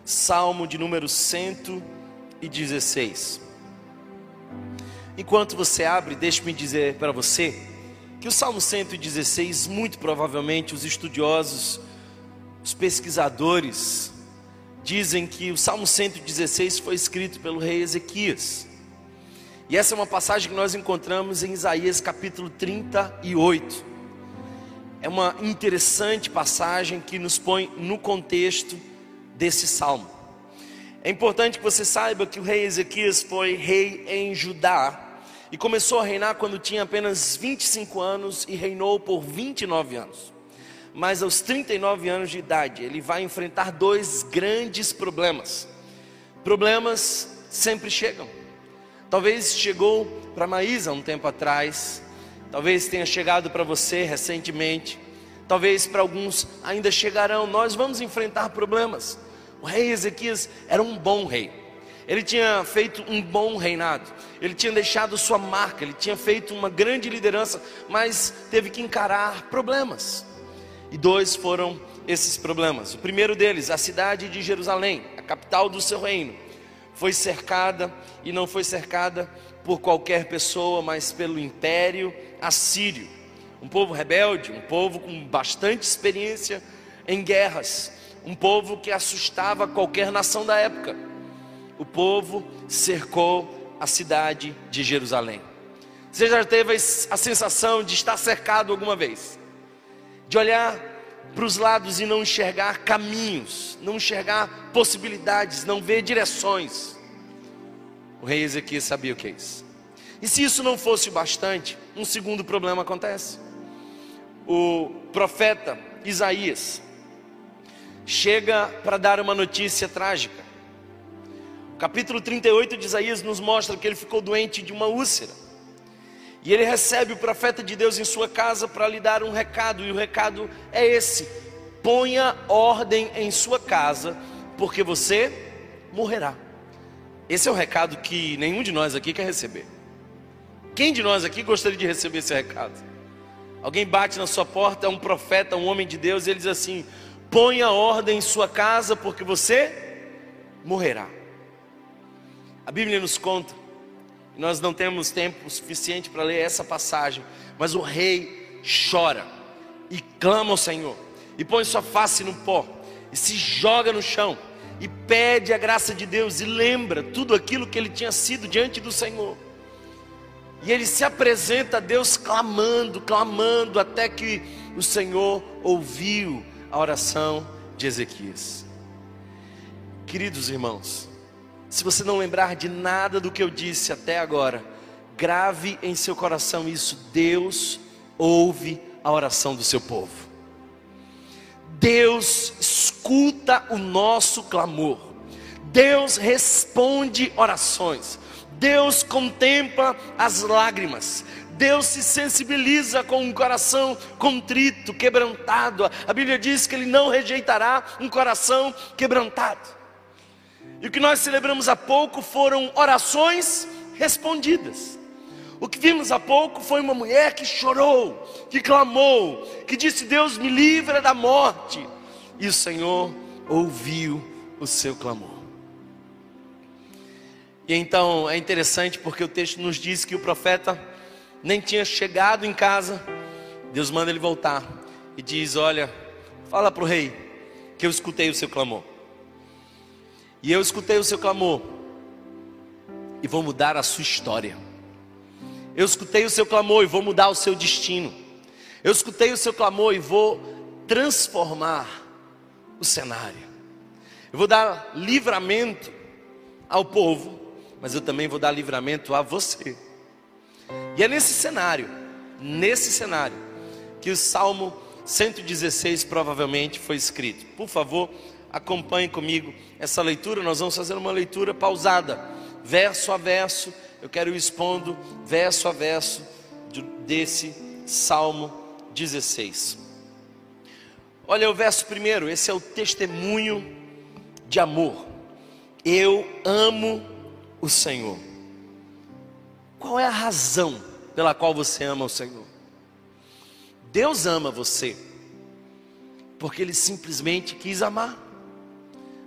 Salmo de número 116. Enquanto você abre, deixe-me dizer para você que o Salmo 116, muito provavelmente os estudiosos, os pesquisadores, dizem que o Salmo 116 foi escrito pelo rei Ezequias. E essa é uma passagem que nós encontramos em Isaías capítulo 38. É uma interessante passagem que nos põe no contexto desse salmo. É importante que você saiba que o rei Ezequias foi rei em Judá, e começou a reinar quando tinha apenas 25 anos e reinou por 29 anos. Mas aos 39 anos de idade, ele vai enfrentar dois grandes problemas. Problemas sempre chegam. Talvez chegou para Maísa um tempo atrás, talvez tenha chegado para você recentemente, talvez para alguns ainda chegarão. Nós vamos enfrentar problemas. O rei Ezequias era um bom rei. Ele tinha feito um bom reinado, ele tinha deixado sua marca, ele tinha feito uma grande liderança, mas teve que encarar problemas. E dois foram esses problemas. O primeiro deles, a cidade de Jerusalém, a capital do seu reino, foi cercada e não foi cercada por qualquer pessoa, mas pelo império assírio. Um povo rebelde, um povo com bastante experiência em guerras, um povo que assustava qualquer nação da época o povo cercou a cidade de Jerusalém. Você já teve a sensação de estar cercado alguma vez? De olhar para os lados e não enxergar caminhos, não enxergar possibilidades, não ver direções. O rei Ezequias sabia o que é isso. E se isso não fosse o bastante, um segundo problema acontece. O profeta Isaías chega para dar uma notícia trágica. Capítulo 38 de Isaías nos mostra que ele ficou doente de uma úlcera. E ele recebe o profeta de Deus em sua casa para lhe dar um recado, e o recado é esse: ponha ordem em sua casa, porque você morrerá. Esse é o recado que nenhum de nós aqui quer receber. Quem de nós aqui gostaria de receber esse recado? Alguém bate na sua porta, é um profeta, um homem de Deus, e ele diz assim: ponha ordem em sua casa, porque você morrerá. A Bíblia nos conta, nós não temos tempo suficiente para ler essa passagem, mas o rei chora e clama ao Senhor, e põe sua face no pó, e se joga no chão, e pede a graça de Deus, e lembra tudo aquilo que ele tinha sido diante do Senhor. E ele se apresenta a Deus clamando, clamando, até que o Senhor ouviu a oração de Ezequias. Queridos irmãos, se você não lembrar de nada do que eu disse até agora, grave em seu coração isso: Deus ouve a oração do seu povo. Deus escuta o nosso clamor. Deus responde orações. Deus contempla as lágrimas. Deus se sensibiliza com um coração contrito, quebrantado. A Bíblia diz que Ele não rejeitará um coração quebrantado. E o que nós celebramos há pouco foram orações respondidas. O que vimos há pouco foi uma mulher que chorou, que clamou, que disse: Deus me livra da morte. E o Senhor ouviu o seu clamor. E então é interessante porque o texto nos diz que o profeta nem tinha chegado em casa. Deus manda ele voltar e diz: Olha, fala para o rei que eu escutei o seu clamor. E eu escutei o seu clamor e vou mudar a sua história. Eu escutei o seu clamor e vou mudar o seu destino. Eu escutei o seu clamor e vou transformar o cenário. Eu vou dar livramento ao povo mas eu também vou dar livramento a você. E é nesse cenário, nesse cenário, que o Salmo 116 provavelmente foi escrito. Por favor, acompanhe comigo essa leitura. Nós vamos fazer uma leitura pausada, verso a verso. Eu quero ir expondo verso a verso desse Salmo 16. Olha o verso primeiro, esse é o testemunho de amor. Eu amo o Senhor. Qual é a razão pela qual você ama o Senhor? Deus ama você, porque Ele simplesmente quis amar.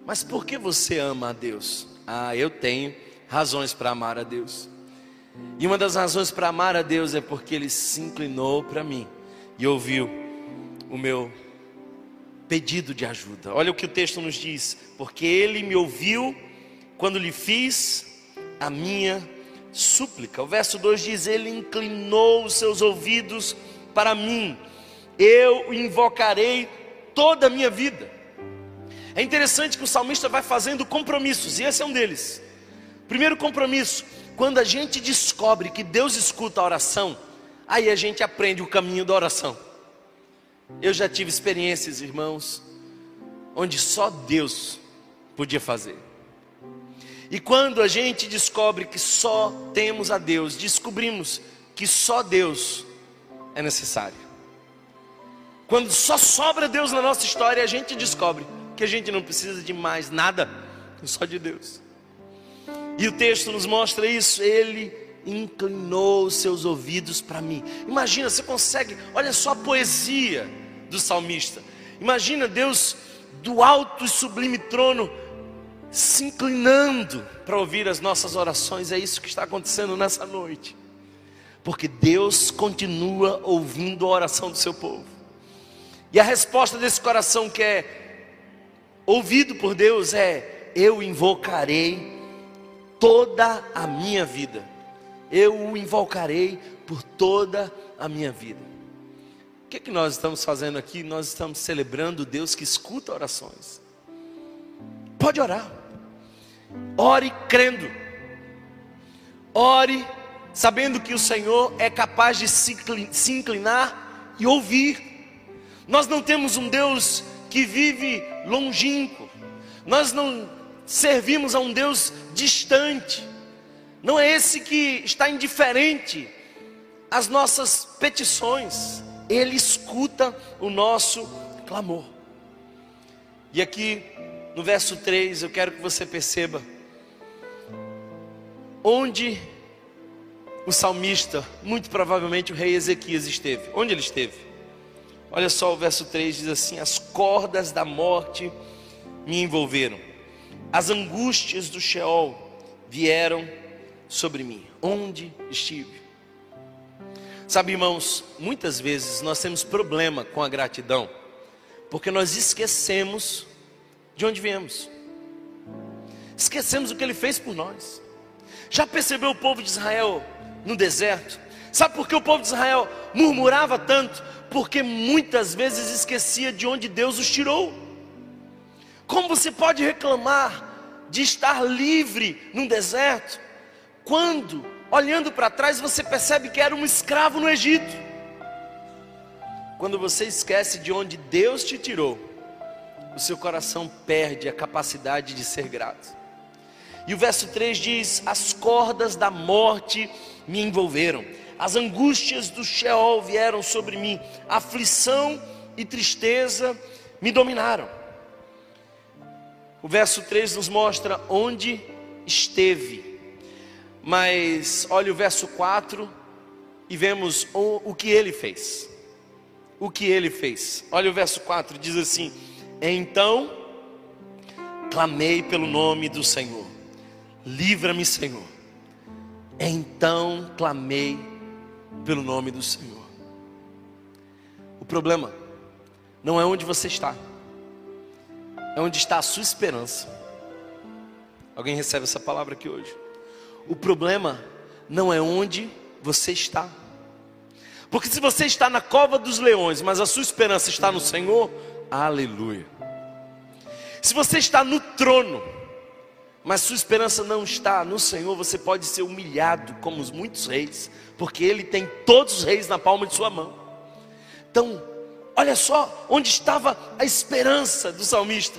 Mas por que você ama a Deus? Ah, eu tenho razões para amar a Deus. E uma das razões para amar a Deus é porque Ele se inclinou para mim e ouviu o meu pedido de ajuda. Olha o que o texto nos diz: porque Ele me ouviu quando lhe fiz a minha súplica. O verso 2 diz: Ele inclinou os seus ouvidos para mim, eu invocarei toda a minha vida. É interessante que o salmista vai fazendo compromissos, e esse é um deles. Primeiro compromisso: quando a gente descobre que Deus escuta a oração, aí a gente aprende o caminho da oração. Eu já tive experiências, irmãos, onde só Deus podia fazer. E quando a gente descobre que só temos a Deus, descobrimos que só Deus é necessário. Quando só sobra Deus na nossa história, a gente descobre que a gente não precisa de mais nada, só de Deus. E o texto nos mostra isso, ele inclinou seus ouvidos para mim. Imagina, você consegue, olha só a poesia do salmista. Imagina Deus do alto e sublime trono se inclinando para ouvir as nossas orações. É isso que está acontecendo nessa noite. Porque Deus continua ouvindo a oração do seu povo. E a resposta desse coração que é ouvido por Deus é: Eu invocarei toda a minha vida. Eu o invocarei por toda a minha vida. O que, é que nós estamos fazendo aqui? Nós estamos celebrando Deus que escuta orações. Pode orar. Ore crendo. Ore sabendo que o Senhor é capaz de se inclinar e ouvir. Nós não temos um Deus que vive longínquo. Nós não servimos a um Deus distante. Não é esse que está indiferente às nossas petições. Ele escuta o nosso clamor. E aqui no verso 3, eu quero que você perceba onde o salmista, muito provavelmente o rei Ezequias esteve. Onde ele esteve? Olha só o verso 3 diz assim: As cordas da morte me envolveram, as angústias do Sheol vieram sobre mim. Onde estive? Sabe, irmãos, muitas vezes nós temos problema com a gratidão, porque nós esquecemos de onde viemos. Esquecemos o que ele fez por nós. Já percebeu o povo de Israel no deserto? Sabe por que o povo de Israel murmurava tanto? Porque muitas vezes esquecia de onde Deus os tirou. Como você pode reclamar de estar livre num deserto, quando olhando para trás, você percebe que era um escravo no Egito. Quando você esquece de onde Deus te tirou, o seu coração perde a capacidade de ser grato. E o verso 3 diz: As cordas da morte me envolveram, as angústias do Sheol vieram sobre mim, aflição e tristeza me dominaram. O verso 3 nos mostra onde esteve, mas olha o verso 4 e vemos o, o que ele fez. O que ele fez, olha o verso 4: diz assim: Então clamei pelo nome do Senhor, livra-me, Senhor. Então clamei pelo nome do Senhor. O problema não é onde você está, é onde está a sua esperança. Alguém recebe essa palavra aqui hoje? O problema não é onde você está. Porque se você está na cova dos leões, mas a sua esperança está no Senhor, aleluia. Se você está no trono, mas sua esperança não está no Senhor, você pode ser humilhado como os muitos reis, porque Ele tem todos os reis na palma de sua mão. Então, olha só onde estava a esperança do salmista.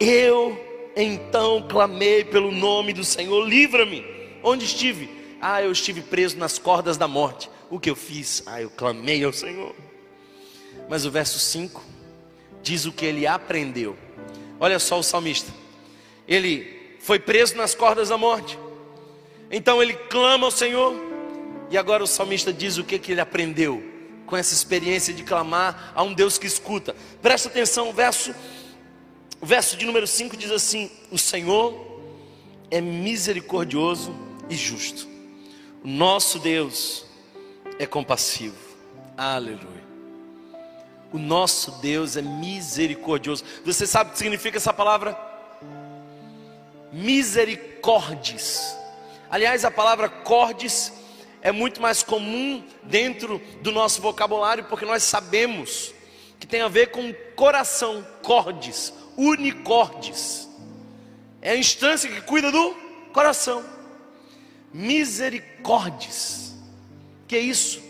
Eu então clamei pelo nome do Senhor, livra-me. Onde estive? Ah, eu estive preso nas cordas da morte. O que eu fiz? Ah, eu clamei ao Senhor. Mas o verso 5 diz o que ele aprendeu. Olha só o salmista. Ele foi preso nas cordas da morte. Então ele clama ao Senhor. E agora o salmista diz o que, que ele aprendeu com essa experiência de clamar a um Deus que escuta. Presta atenção, o verso, o verso de número 5 diz assim: O Senhor é misericordioso e justo. O nosso Deus é compassivo. Aleluia. O nosso Deus é misericordioso. Você sabe o que significa essa palavra? Misericordes. Aliás, a palavra cordes é muito mais comum dentro do nosso vocabulário, porque nós sabemos que tem a ver com coração, cordes, unicordes. É a instância que cuida do coração. Misericordes. Que é isso?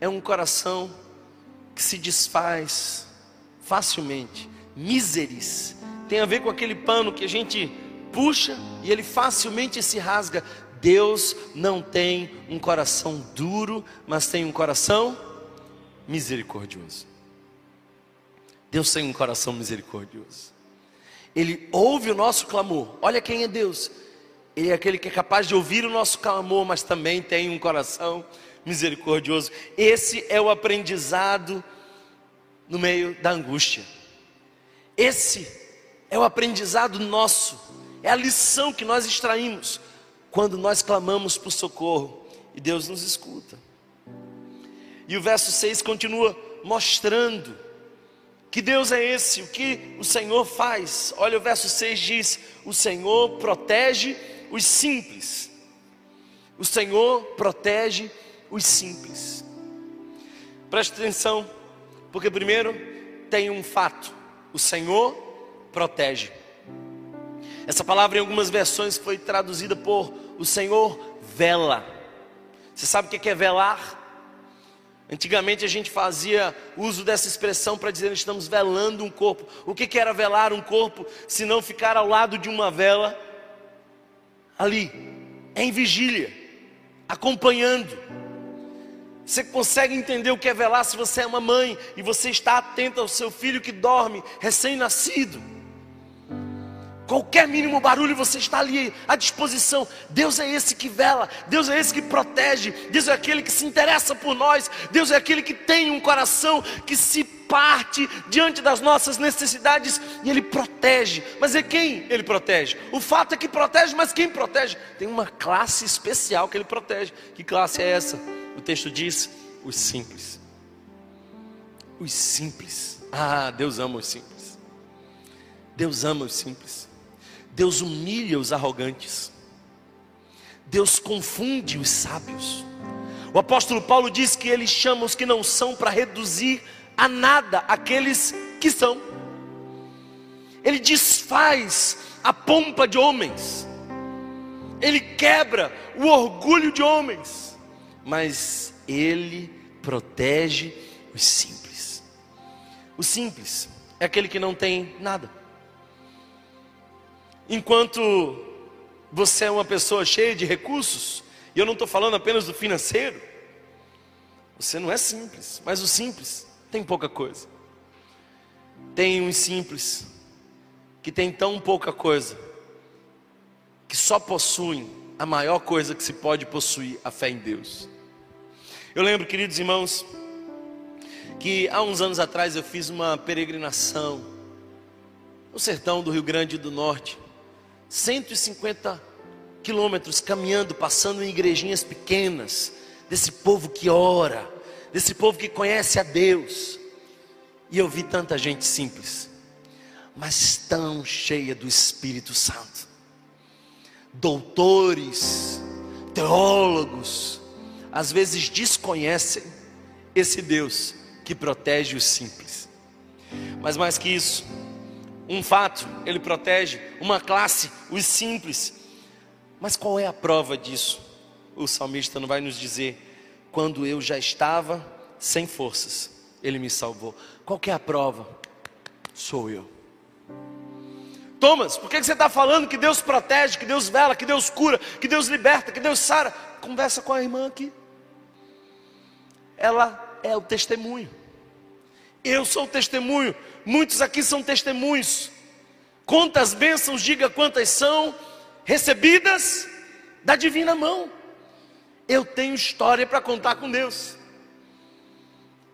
É um coração que se desfaz facilmente. Miseris. Tem a ver com aquele pano que a gente puxa e ele facilmente se rasga. Deus não tem um coração duro, mas tem um coração misericordioso. Deus tem um coração misericordioso. Ele ouve o nosso clamor. Olha quem é Deus. Ele é aquele que é capaz de ouvir o nosso clamor, mas também tem um coração misericordioso. Esse é o aprendizado no meio da angústia. Esse é o aprendizado nosso é a lição que nós extraímos quando nós clamamos por socorro e Deus nos escuta. E o verso 6 continua mostrando que Deus é esse, o que o Senhor faz. Olha, o verso 6 diz: O Senhor protege os simples. O Senhor protege os simples. Preste atenção, porque primeiro tem um fato: o Senhor protege. Essa palavra em algumas versões foi traduzida por o Senhor vela. Você sabe o que é velar? Antigamente a gente fazia uso dessa expressão para dizer que estamos velando um corpo. O que era velar um corpo se não ficar ao lado de uma vela ali, em vigília, acompanhando. Você consegue entender o que é velar se você é uma mãe e você está atento ao seu filho que dorme, recém-nascido. Qualquer mínimo barulho você está ali à disposição. Deus é esse que vela, Deus é esse que protege, Deus é aquele que se interessa por nós, Deus é aquele que tem um coração que se parte diante das nossas necessidades e Ele protege. Mas é quem Ele protege? O fato é que protege, mas quem protege? Tem uma classe especial que Ele protege. Que classe é essa? O texto diz: os simples. Os simples. Ah, Deus ama os simples. Deus ama os simples. Deus humilha os arrogantes. Deus confunde os sábios. O apóstolo Paulo diz que ele chama os que não são para reduzir a nada aqueles que são. Ele desfaz a pompa de homens. ele quebra o orgulho de homens, mas ele protege os simples. O simples é aquele que não tem nada. Enquanto você é uma pessoa cheia de recursos, e eu não estou falando apenas do financeiro, você não é simples, mas o simples tem pouca coisa. Tem uns simples que tem tão pouca coisa que só possuem a maior coisa que se pode possuir, a fé em Deus. Eu lembro, queridos irmãos, que há uns anos atrás eu fiz uma peregrinação no sertão do Rio Grande do Norte, 150 quilômetros caminhando, passando em igrejinhas pequenas, desse povo que ora, desse povo que conhece a Deus. E eu vi tanta gente simples, mas tão cheia do Espírito Santo. Doutores, teólogos, às vezes desconhecem esse Deus que protege os simples. Mas mais que isso, um fato, ele protege uma classe, os simples. Mas qual é a prova disso? O salmista não vai nos dizer quando eu já estava sem forças, ele me salvou. Qual é a prova? Sou eu. Thomas, por que você está falando que Deus protege, que Deus vela, que Deus cura, que Deus liberta, que Deus sara? Conversa com a irmã aqui. Ela é o testemunho. Eu sou testemunho. Muitos aqui são testemunhos. Quantas bênçãos, diga quantas são recebidas da divina mão. Eu tenho história para contar com Deus.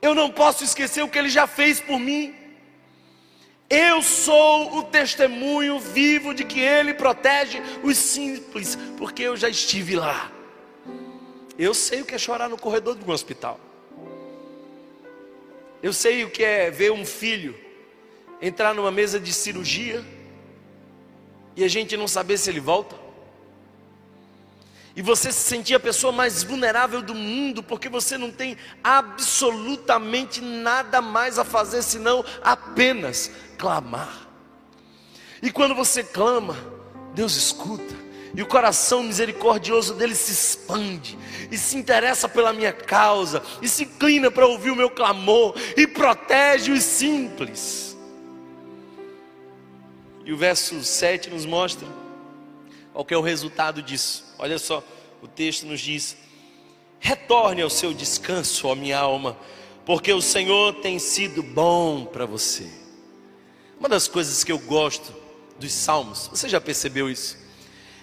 Eu não posso esquecer o que Ele já fez por mim. Eu sou o testemunho vivo de que Ele protege os simples, porque eu já estive lá. Eu sei o que é chorar no corredor de um hospital. Eu sei o que é ver um filho entrar numa mesa de cirurgia e a gente não saber se ele volta. E você se sentir a pessoa mais vulnerável do mundo, porque você não tem absolutamente nada mais a fazer senão apenas clamar. E quando você clama, Deus escuta e o coração misericordioso dele se expande e se interessa pela minha causa e se inclina para ouvir o meu clamor e protege os simples. E o verso 7 nos mostra qual é o resultado disso. Olha só, o texto nos diz: Retorne ao seu descanso, ó minha alma, porque o Senhor tem sido bom para você. Uma das coisas que eu gosto dos salmos, você já percebeu isso?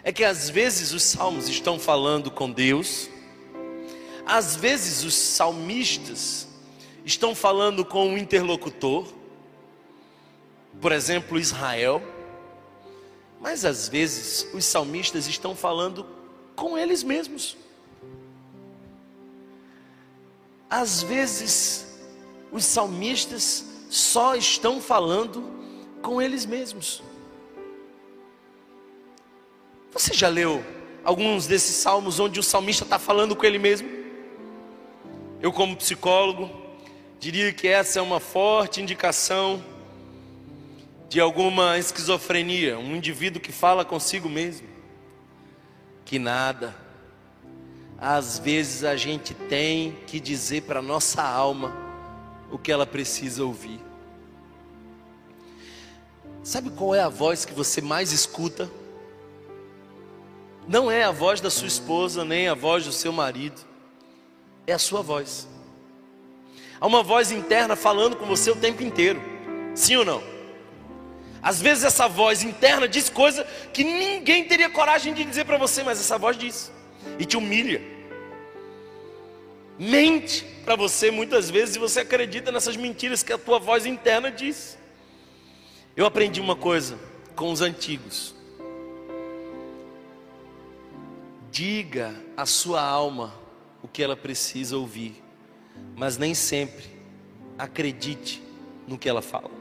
É que às vezes os salmos estão falando com Deus, às vezes os salmistas estão falando com um interlocutor, por exemplo, Israel, mas às vezes os salmistas estão falando com eles mesmos. Às vezes os salmistas só estão falando com eles mesmos. Você já leu alguns desses salmos onde o salmista está falando com ele mesmo? Eu, como psicólogo, diria que essa é uma forte indicação de alguma esquizofrenia, um indivíduo que fala consigo mesmo. Que nada, às vezes a gente tem que dizer para nossa alma o que ela precisa ouvir. Sabe qual é a voz que você mais escuta? Não é a voz da sua esposa, nem a voz do seu marido, é a sua voz. Há uma voz interna falando com você o tempo inteiro, sim ou não? Às vezes essa voz interna diz coisa que ninguém teria coragem de dizer para você, mas essa voz diz e te humilha. Mente para você muitas vezes e você acredita nessas mentiras que a tua voz interna diz. Eu aprendi uma coisa com os antigos. Diga à sua alma o que ela precisa ouvir, mas nem sempre acredite no que ela fala.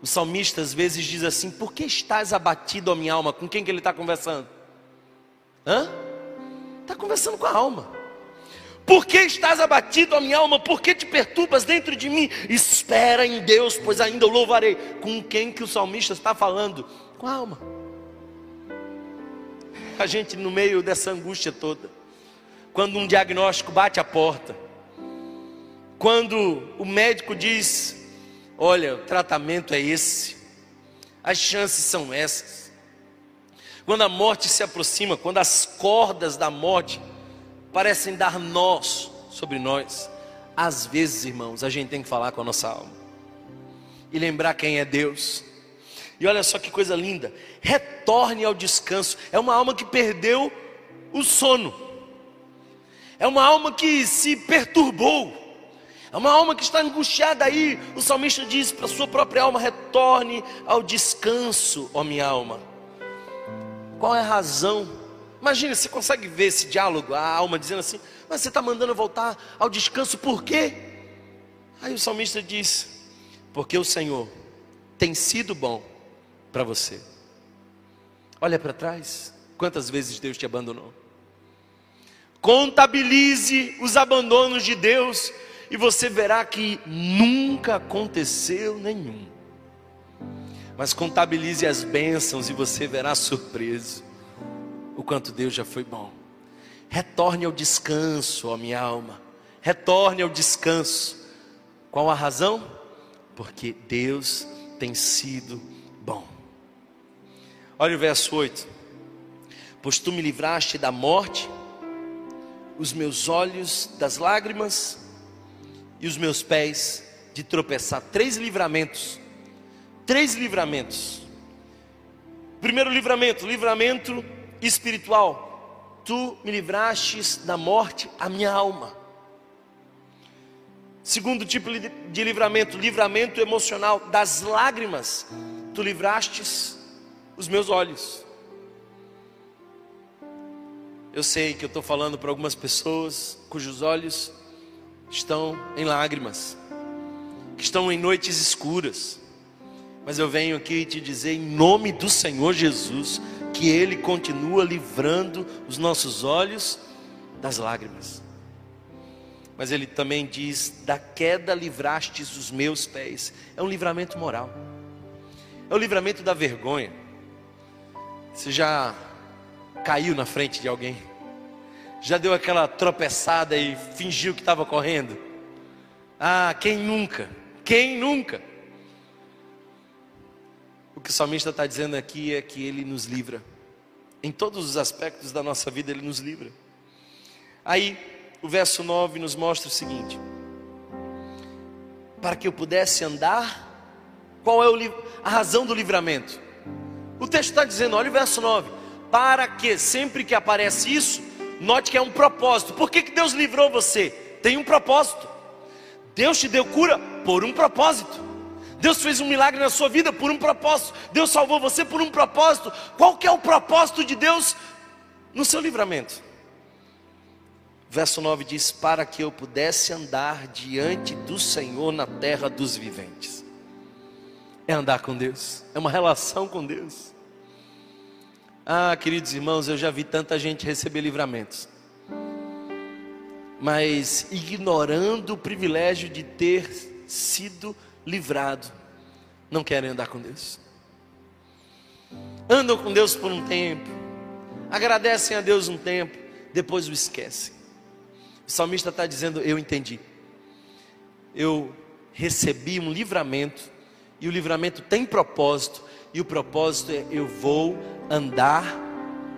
O salmista às vezes diz assim: Por que estás abatido, a minha alma? Com quem que ele está conversando? Hã? Está conversando com a alma. Por que estás abatido, a minha alma? Por que te perturbas dentro de mim? Espera em Deus, pois ainda o louvarei. Com quem que o salmista está falando? Com a alma. A gente no meio dessa angústia toda, quando um diagnóstico bate a porta, quando o médico diz: Olha, o tratamento é esse, as chances são essas. Quando a morte se aproxima, quando as cordas da morte parecem dar nós sobre nós, às vezes, irmãos, a gente tem que falar com a nossa alma e lembrar quem é Deus. E olha só que coisa linda, retorne ao descanso. É uma alma que perdeu o sono, é uma alma que se perturbou. É uma alma que está angustiada aí. O salmista diz para a sua própria alma: retorne ao descanso, ó minha alma. Qual é a razão? Imagina, você consegue ver esse diálogo, a alma dizendo assim: Mas você está mandando voltar ao descanso, por quê? Aí o salmista diz: Porque o Senhor tem sido bom para você. Olha para trás, quantas vezes Deus te abandonou. Contabilize os abandonos de Deus e você verá que nunca aconteceu nenhum. Mas contabilize as bênçãos e você verá surpreso o quanto Deus já foi bom. Retorne ao descanso, ó minha alma. Retorne ao descanso. Qual a razão? Porque Deus tem sido. Olha o verso 8. Pois tu me livraste da morte, os meus olhos das lágrimas e os meus pés de tropeçar. Três livramentos. Três livramentos. Primeiro livramento, livramento espiritual. Tu me livrastes da morte a minha alma. Segundo tipo de livramento, livramento emocional, das lágrimas. Tu livrastes os meus olhos. Eu sei que eu estou falando para algumas pessoas cujos olhos estão em lágrimas, que estão em noites escuras. Mas eu venho aqui te dizer, em nome do Senhor Jesus, que Ele continua livrando os nossos olhos das lágrimas. Mas Ele também diz: da queda livrastes os meus pés. É um livramento moral, é o livramento da vergonha. Você já caiu na frente de alguém? Já deu aquela tropeçada e fingiu que estava correndo? Ah, quem nunca? Quem nunca? O que o salmista está dizendo aqui é que ele nos livra. Em todos os aspectos da nossa vida, ele nos livra. Aí, o verso 9 nos mostra o seguinte: Para que eu pudesse andar, qual é a razão do livramento? O texto está dizendo, olha o verso 9: Para que sempre que aparece isso, Note que é um propósito. Por que, que Deus livrou você? Tem um propósito. Deus te deu cura por um propósito. Deus fez um milagre na sua vida por um propósito. Deus salvou você por um propósito. Qual que é o propósito de Deus no seu livramento? Verso 9 diz: Para que eu pudesse andar diante do Senhor na terra dos viventes. É andar com Deus, é uma relação com Deus. Ah, queridos irmãos, eu já vi tanta gente receber livramentos, mas ignorando o privilégio de ter sido livrado, não querem andar com Deus. Andam com Deus por um tempo, agradecem a Deus um tempo, depois o esquecem. O salmista está dizendo: Eu entendi, eu recebi um livramento, e o livramento tem propósito, e o propósito é: eu vou andar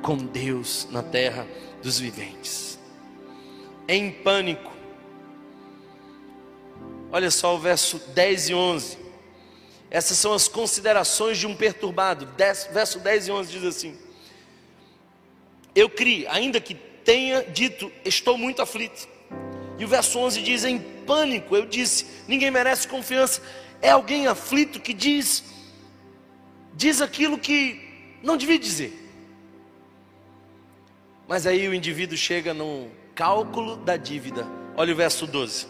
com Deus na terra dos viventes. Em pânico. Olha só o verso 10 e 11. Essas são as considerações de um perturbado. verso 10 e 11 diz assim: Eu criei, ainda que tenha dito, estou muito aflito. E o verso 11 diz: Em pânico, eu disse, ninguém merece confiança. É alguém aflito que diz, diz aquilo que não devia dizer. Mas aí o indivíduo chega no cálculo da dívida. Olha o verso 12.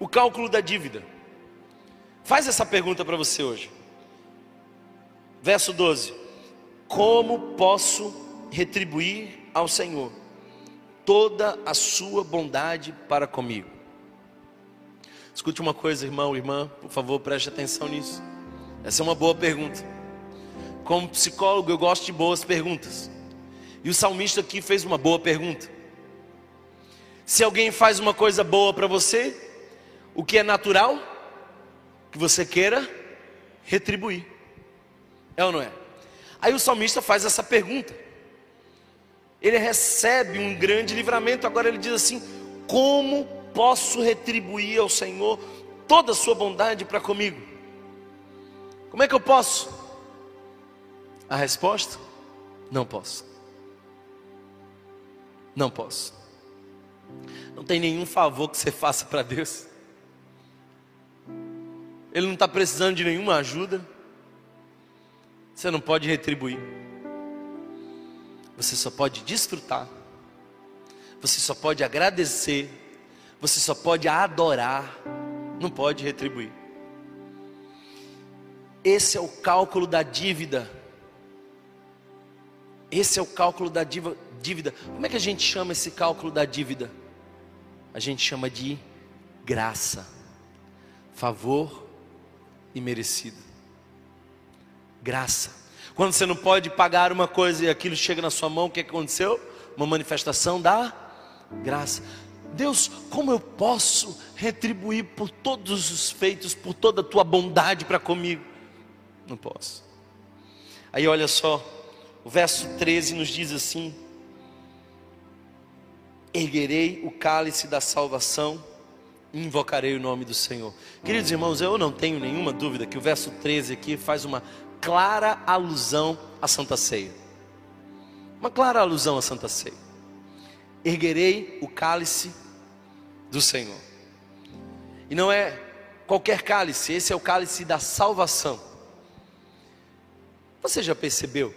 O cálculo da dívida. Faz essa pergunta para você hoje. Verso 12: Como posso retribuir ao Senhor toda a sua bondade para comigo? Escute uma coisa, irmão, irmã, por favor, preste atenção nisso. Essa é uma boa pergunta. Como psicólogo, eu gosto de boas perguntas. E o salmista aqui fez uma boa pergunta. Se alguém faz uma coisa boa para você, o que é natural? Que você queira retribuir. É ou não é? Aí o salmista faz essa pergunta. Ele recebe um grande livramento, agora ele diz assim: Como posso retribuir ao Senhor toda a sua bondade para comigo? Como é que eu posso? A resposta: Não posso. Não posso. Não tem nenhum favor que você faça para Deus. Ele não está precisando de nenhuma ajuda. Você não pode retribuir. Você só pode desfrutar. Você só pode agradecer. Você só pode adorar. Não pode retribuir. Esse é o cálculo da dívida. Esse é o cálculo da dívida. Como é que a gente chama esse cálculo da dívida? A gente chama de graça, favor e merecido graça. Quando você não pode pagar uma coisa e aquilo chega na sua mão, o que aconteceu? Uma manifestação da graça. Deus, como eu posso retribuir por todos os feitos, por toda a tua bondade para comigo? Não posso. Aí olha só, o verso 13 nos diz assim: Erguerei o cálice da salvação e invocarei o nome do Senhor. Queridos irmãos, eu não tenho nenhuma dúvida que o verso 13 aqui faz uma clara alusão à Santa Ceia. Uma clara alusão à Santa Ceia. Erguerei o cálice do Senhor. E não é qualquer cálice, esse é o cálice da salvação. Você já percebeu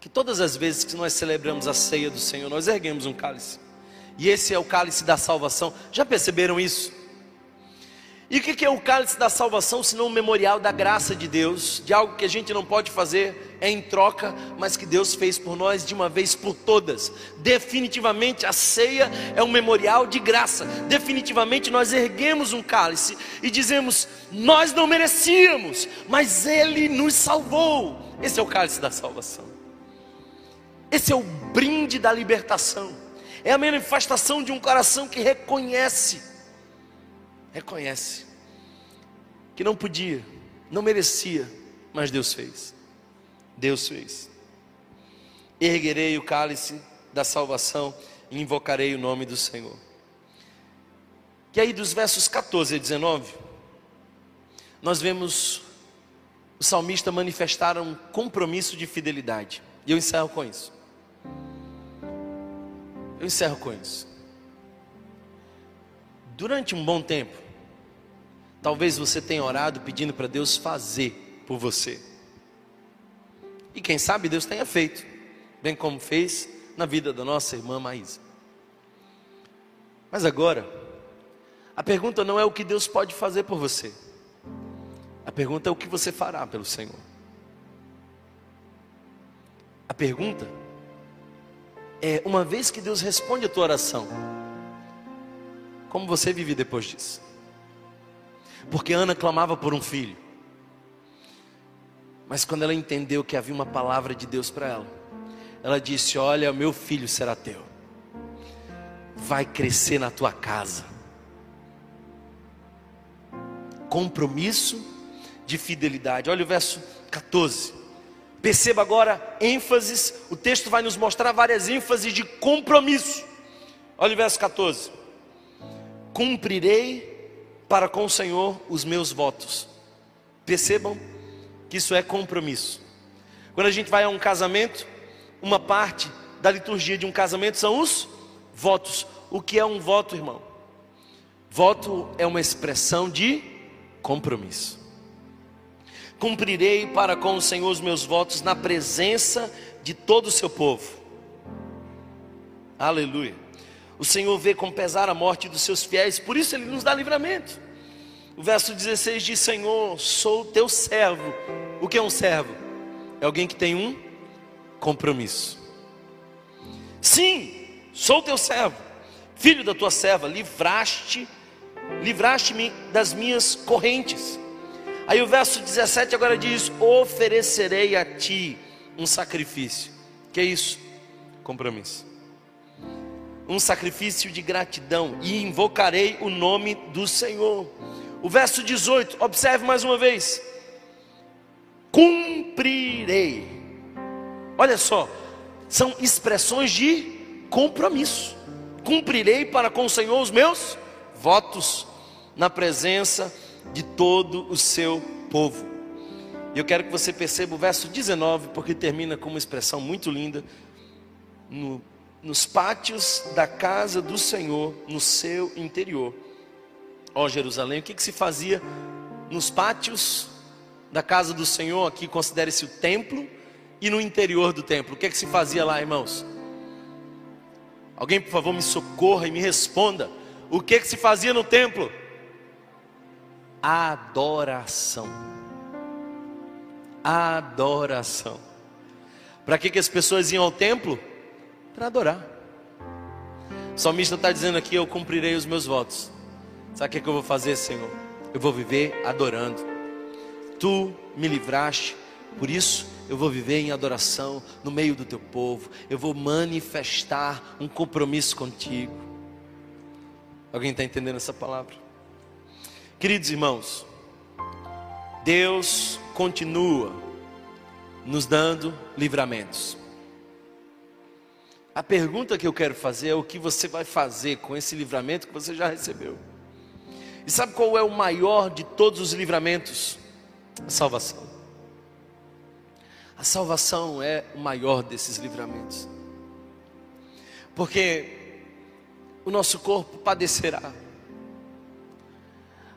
que todas as vezes que nós celebramos a ceia do Senhor, nós erguemos um cálice. E esse é o cálice da salvação. Já perceberam isso? E o que é o cálice da salvação, senão um memorial da graça de Deus, de algo que a gente não pode fazer é em troca, mas que Deus fez por nós de uma vez por todas. Definitivamente a ceia é um memorial de graça. Definitivamente nós erguemos um cálice e dizemos: Nós não merecíamos, mas Ele nos salvou. Esse é o cálice da salvação. Esse é o brinde da libertação. É a manifestação de um coração que reconhece reconhece que não podia, não merecia, mas Deus fez. Deus fez. Erguerei o cálice da salvação e invocarei o nome do Senhor. E aí, dos versos 14 a 19, nós vemos o salmista manifestar um compromisso de fidelidade. E eu encerro com isso. Eu encerro com isso. Durante um bom tempo, Talvez você tenha orado pedindo para Deus fazer por você. E quem sabe Deus tenha feito, bem como fez na vida da nossa irmã Maísa. Mas agora, a pergunta não é o que Deus pode fazer por você. A pergunta é o que você fará pelo Senhor. A pergunta é: uma vez que Deus responde a tua oração, como você vive depois disso? Porque Ana clamava por um filho. Mas quando ela entendeu que havia uma palavra de Deus para ela, ela disse: Olha, meu filho será teu, vai crescer na tua casa. Compromisso de fidelidade. Olha o verso 14. Perceba agora ênfases, o texto vai nos mostrar várias ênfases de compromisso. Olha o verso 14: Cumprirei para com o Senhor os meus votos. Percebam que isso é compromisso. Quando a gente vai a um casamento, uma parte da liturgia de um casamento são os votos. O que é um voto, irmão? Voto é uma expressão de compromisso. Cumprirei para com o Senhor os meus votos na presença de todo o seu povo. Aleluia. O Senhor vê com pesar a morte dos seus fiéis, por isso Ele nos dá livramento. O verso 16 diz: Senhor, sou teu servo. O que é um servo? É alguém que tem um compromisso. Sim, sou teu servo, filho da tua serva, livraste, livraste-me das minhas correntes. Aí o verso 17 agora diz: Oferecerei a ti um sacrifício. Que é isso? compromisso. Um sacrifício de gratidão e invocarei o nome do Senhor. O verso 18, observe mais uma vez. Cumprirei. Olha só, são expressões de compromisso. Cumprirei para com o Senhor os meus votos na presença de todo o seu povo. E eu quero que você perceba o verso 19, porque termina com uma expressão muito linda. No, nos pátios da casa do Senhor, no seu interior. Ó Jerusalém, o que, que se fazia nos pátios da casa do Senhor? Aqui considere-se o templo e no interior do templo. O que, que se fazia lá, irmãos? Alguém, por favor, me socorra e me responda. O que, que se fazia no templo? Adoração. Adoração. Para que, que as pessoas iam ao templo? Para adorar. O salmista está dizendo aqui: Eu cumprirei os meus votos. Sabe o que, que eu vou fazer, Senhor? Eu vou viver adorando. Tu me livraste, por isso eu vou viver em adoração no meio do teu povo. Eu vou manifestar um compromisso contigo. Alguém está entendendo essa palavra? Queridos irmãos, Deus continua nos dando livramentos. A pergunta que eu quero fazer é o que você vai fazer com esse livramento que você já recebeu. E sabe qual é o maior de todos os livramentos? A salvação. A salvação é o maior desses livramentos. Porque o nosso corpo padecerá.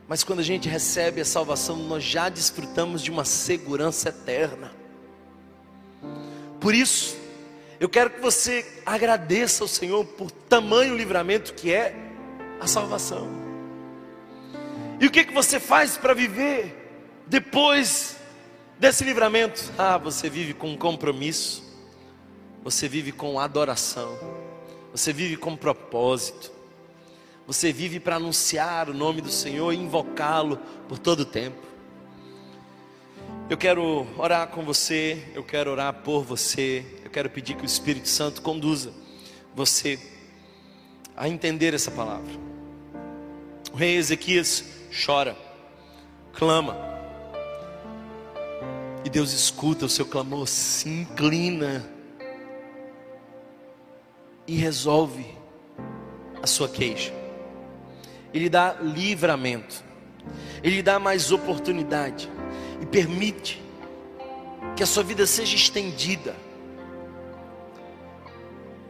Mas quando a gente recebe a salvação, nós já desfrutamos de uma segurança eterna. Por isso, eu quero que você agradeça ao Senhor por tamanho livramento que é a salvação. E o que, que você faz para viver depois desse livramento? Ah, você vive com compromisso, você vive com adoração, você vive com propósito, você vive para anunciar o nome do Senhor e invocá-lo por todo o tempo. Eu quero orar com você, eu quero orar por você, eu quero pedir que o Espírito Santo conduza você a entender essa palavra. O rei Ezequias chora, clama, e Deus escuta o seu clamor, se inclina e resolve a sua queixa. Ele dá livramento, ele dá mais oportunidade e permite que a sua vida seja estendida.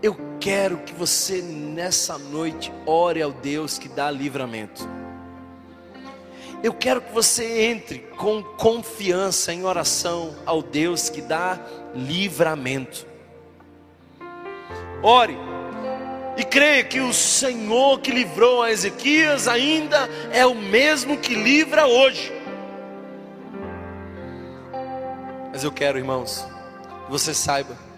Eu quero que você nessa noite ore ao Deus que dá livramento. Eu quero que você entre com confiança em oração ao Deus que dá livramento. Ore e creia que o Senhor que livrou a Ezequias ainda é o mesmo que livra hoje. Mas eu quero, irmãos, que você saiba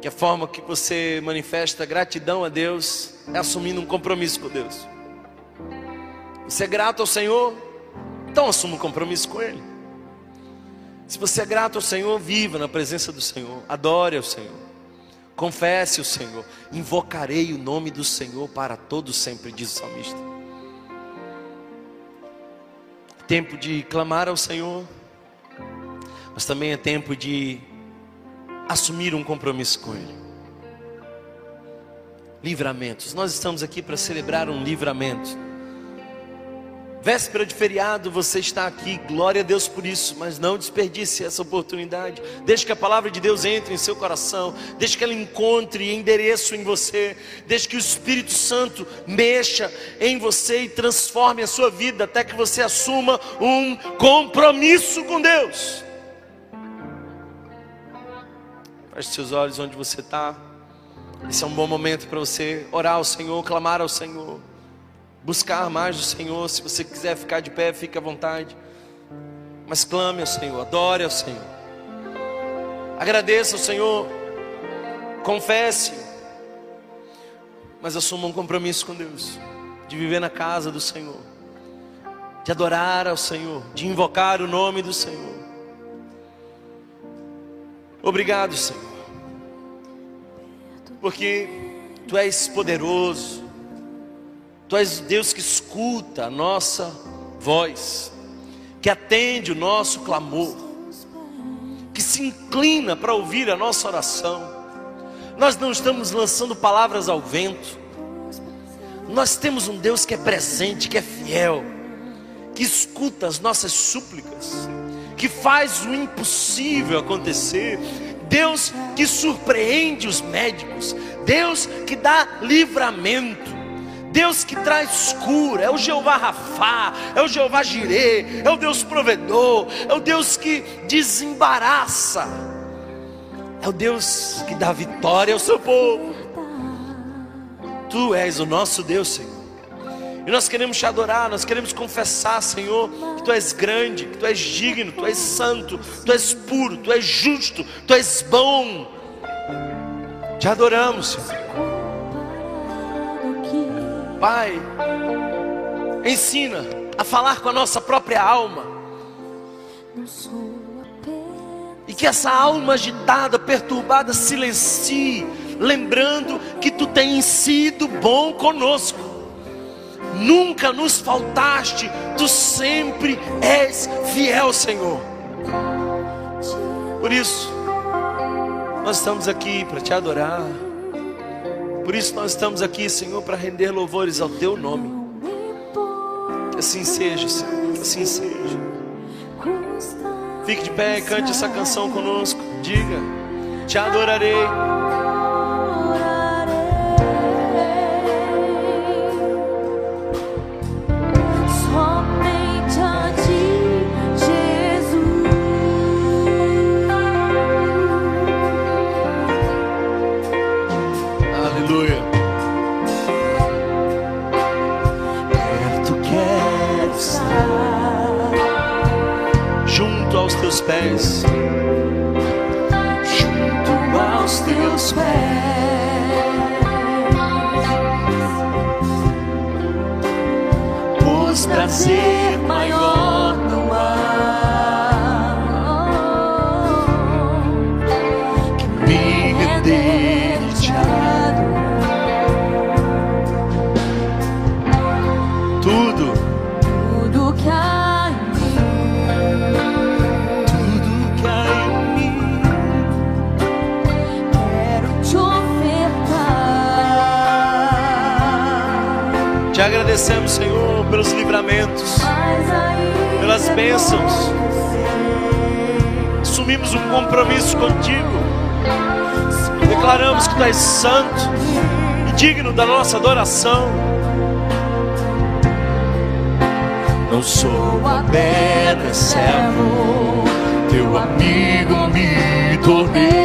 que a forma que você manifesta gratidão a Deus é assumindo um compromisso com Deus. Você é grato ao Senhor? Então assuma um compromisso com Ele. Se você é grato ao Senhor, viva na presença do Senhor, adore ao Senhor, confesse o Senhor, invocarei o nome do Senhor para todos sempre, diz o salmista. Tempo de clamar ao Senhor, mas também é tempo de assumir um compromisso com Ele. Livramentos, nós estamos aqui para celebrar um livramento. Véspera de feriado, você está aqui, glória a Deus por isso, mas não desperdice essa oportunidade. Deixe que a palavra de Deus entre em seu coração, deixe que ela encontre endereço em você, deixe que o Espírito Santo mexa em você e transforme a sua vida até que você assuma um compromisso com Deus. Feche seus olhos onde você está. Esse é um bom momento para você orar ao Senhor, clamar ao Senhor buscar mais do Senhor. Se você quiser ficar de pé, fique à vontade. Mas clame ao Senhor, adore ao Senhor. Agradeça ao Senhor. Confesse. Mas assuma um compromisso com Deus. De viver na casa do Senhor. De adorar ao Senhor. De invocar o nome do Senhor. Obrigado, Senhor. Porque Tu és poderoso, Tu és Deus que escuta a nossa voz, que atende o nosso clamor, que se inclina para ouvir a nossa oração. Nós não estamos lançando palavras ao vento, nós temos um Deus que é presente, que é fiel, que escuta as nossas súplicas, que faz o impossível acontecer. Deus que surpreende os médicos, Deus que dá livramento, Deus que traz cura, é o Jeová Rafá, é o Jeová Jirê, é o Deus provedor, é o Deus que desembaraça, é o Deus que dá vitória ao seu povo. Tu és o nosso Deus, Senhor. E nós queremos te adorar, nós queremos confessar, Senhor, que Tu és grande, que Tu és digno, Tu és santo, Tu és puro, Tu és justo, Tu és bom. Te adoramos, Senhor. Pai, ensina a falar com a nossa própria alma. E que essa alma agitada, perturbada, silencie, lembrando que tu tens sido bom conosco. Nunca nos faltaste, tu sempre és fiel, Senhor. Por isso, nós estamos aqui para te adorar. Por isso, nós estamos aqui, Senhor, para render louvores ao teu nome. Que assim seja, Senhor, que assim seja. Fique de pé, cante essa canção conosco. Diga: Te adorarei. Pés. junto aos teus pés. Pois prazer maior não há agradecemos, Senhor, pelos livramentos, pelas bênçãos. Assumimos um compromisso contigo. Declaramos que tu és santo e digno da nossa adoração. Não sou apenas servo, teu amigo me tornei.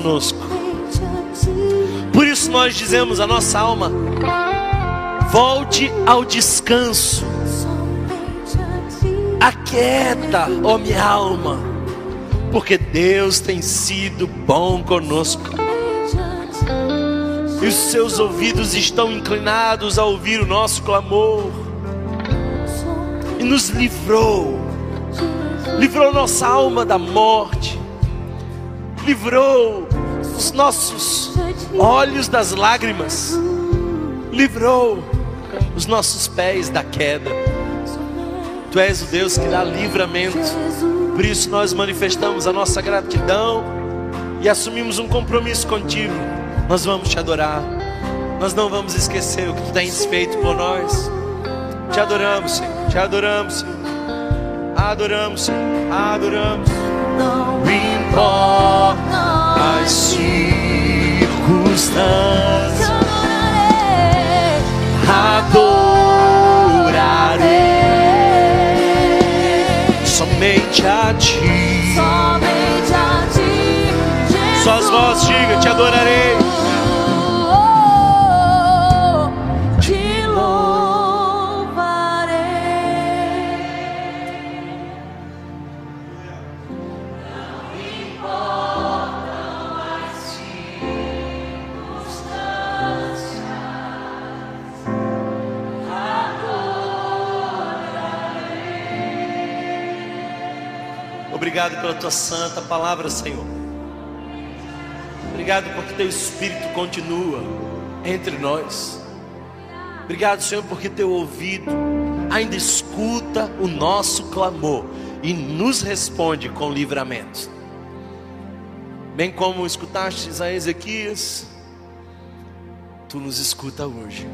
Conosco. Por isso nós dizemos a nossa alma: volte ao descanso. Aquieta, ó minha alma, porque Deus tem sido bom conosco. E os seus ouvidos estão inclinados a ouvir o nosso clamor. E nos livrou, livrou nossa alma da morte, livrou os nossos olhos das lágrimas, livrou os nossos pés da queda. Tu és o Deus que dá livramento. Por isso nós manifestamos a nossa gratidão e assumimos um compromisso contigo. Nós vamos te adorar. Nós não vamos esquecer o que tu tens feito por nós. Te adoramos, Senhor. Te adoramos, Senhor. Adoramos, Senhor. Adoramos. Não importa as circunstâncias, adorarei Somente a ti. Somente a ti, Jesus. Suas vozes, diga, te adorarei. Obrigado pela tua santa palavra, Senhor. Obrigado porque teu Espírito continua entre nós. Obrigado, Senhor, porque teu ouvido ainda escuta o nosso clamor e nos responde com livramento. Bem como escutastes a Ezequias, tu nos escuta hoje.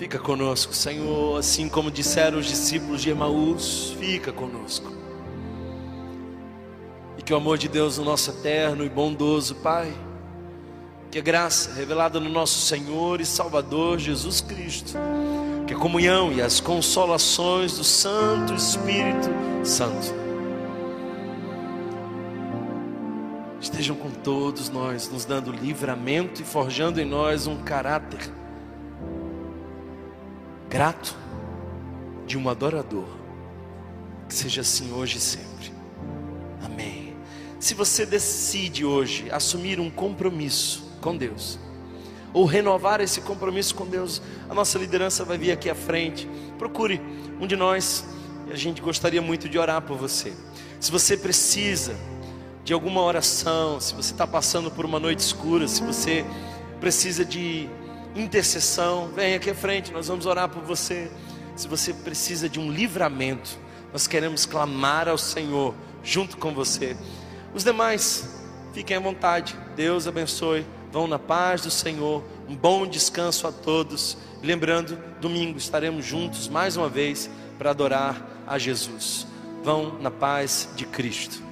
Fica conosco, Senhor, assim como disseram os discípulos de Emaús, fica conosco. E que o amor de Deus, o nosso eterno e bondoso Pai, que a graça revelada no nosso Senhor e Salvador Jesus Cristo, que a comunhão e as consolações do Santo Espírito Santo estejam com todos nós, nos dando livramento e forjando em nós um caráter grato de um adorador. Que seja assim hoje e sempre. Amém. Se você decide hoje assumir um compromisso com Deus, ou renovar esse compromisso com Deus, a nossa liderança vai vir aqui à frente. Procure um de nós a gente gostaria muito de orar por você. Se você precisa de alguma oração, se você está passando por uma noite escura, se você precisa de intercessão, vem aqui à frente, nós vamos orar por você. Se você precisa de um livramento, nós queremos clamar ao Senhor junto com você. Os demais, fiquem à vontade. Deus abençoe. Vão na paz do Senhor. Um bom descanso a todos. Lembrando, domingo estaremos juntos mais uma vez para adorar a Jesus. Vão na paz de Cristo.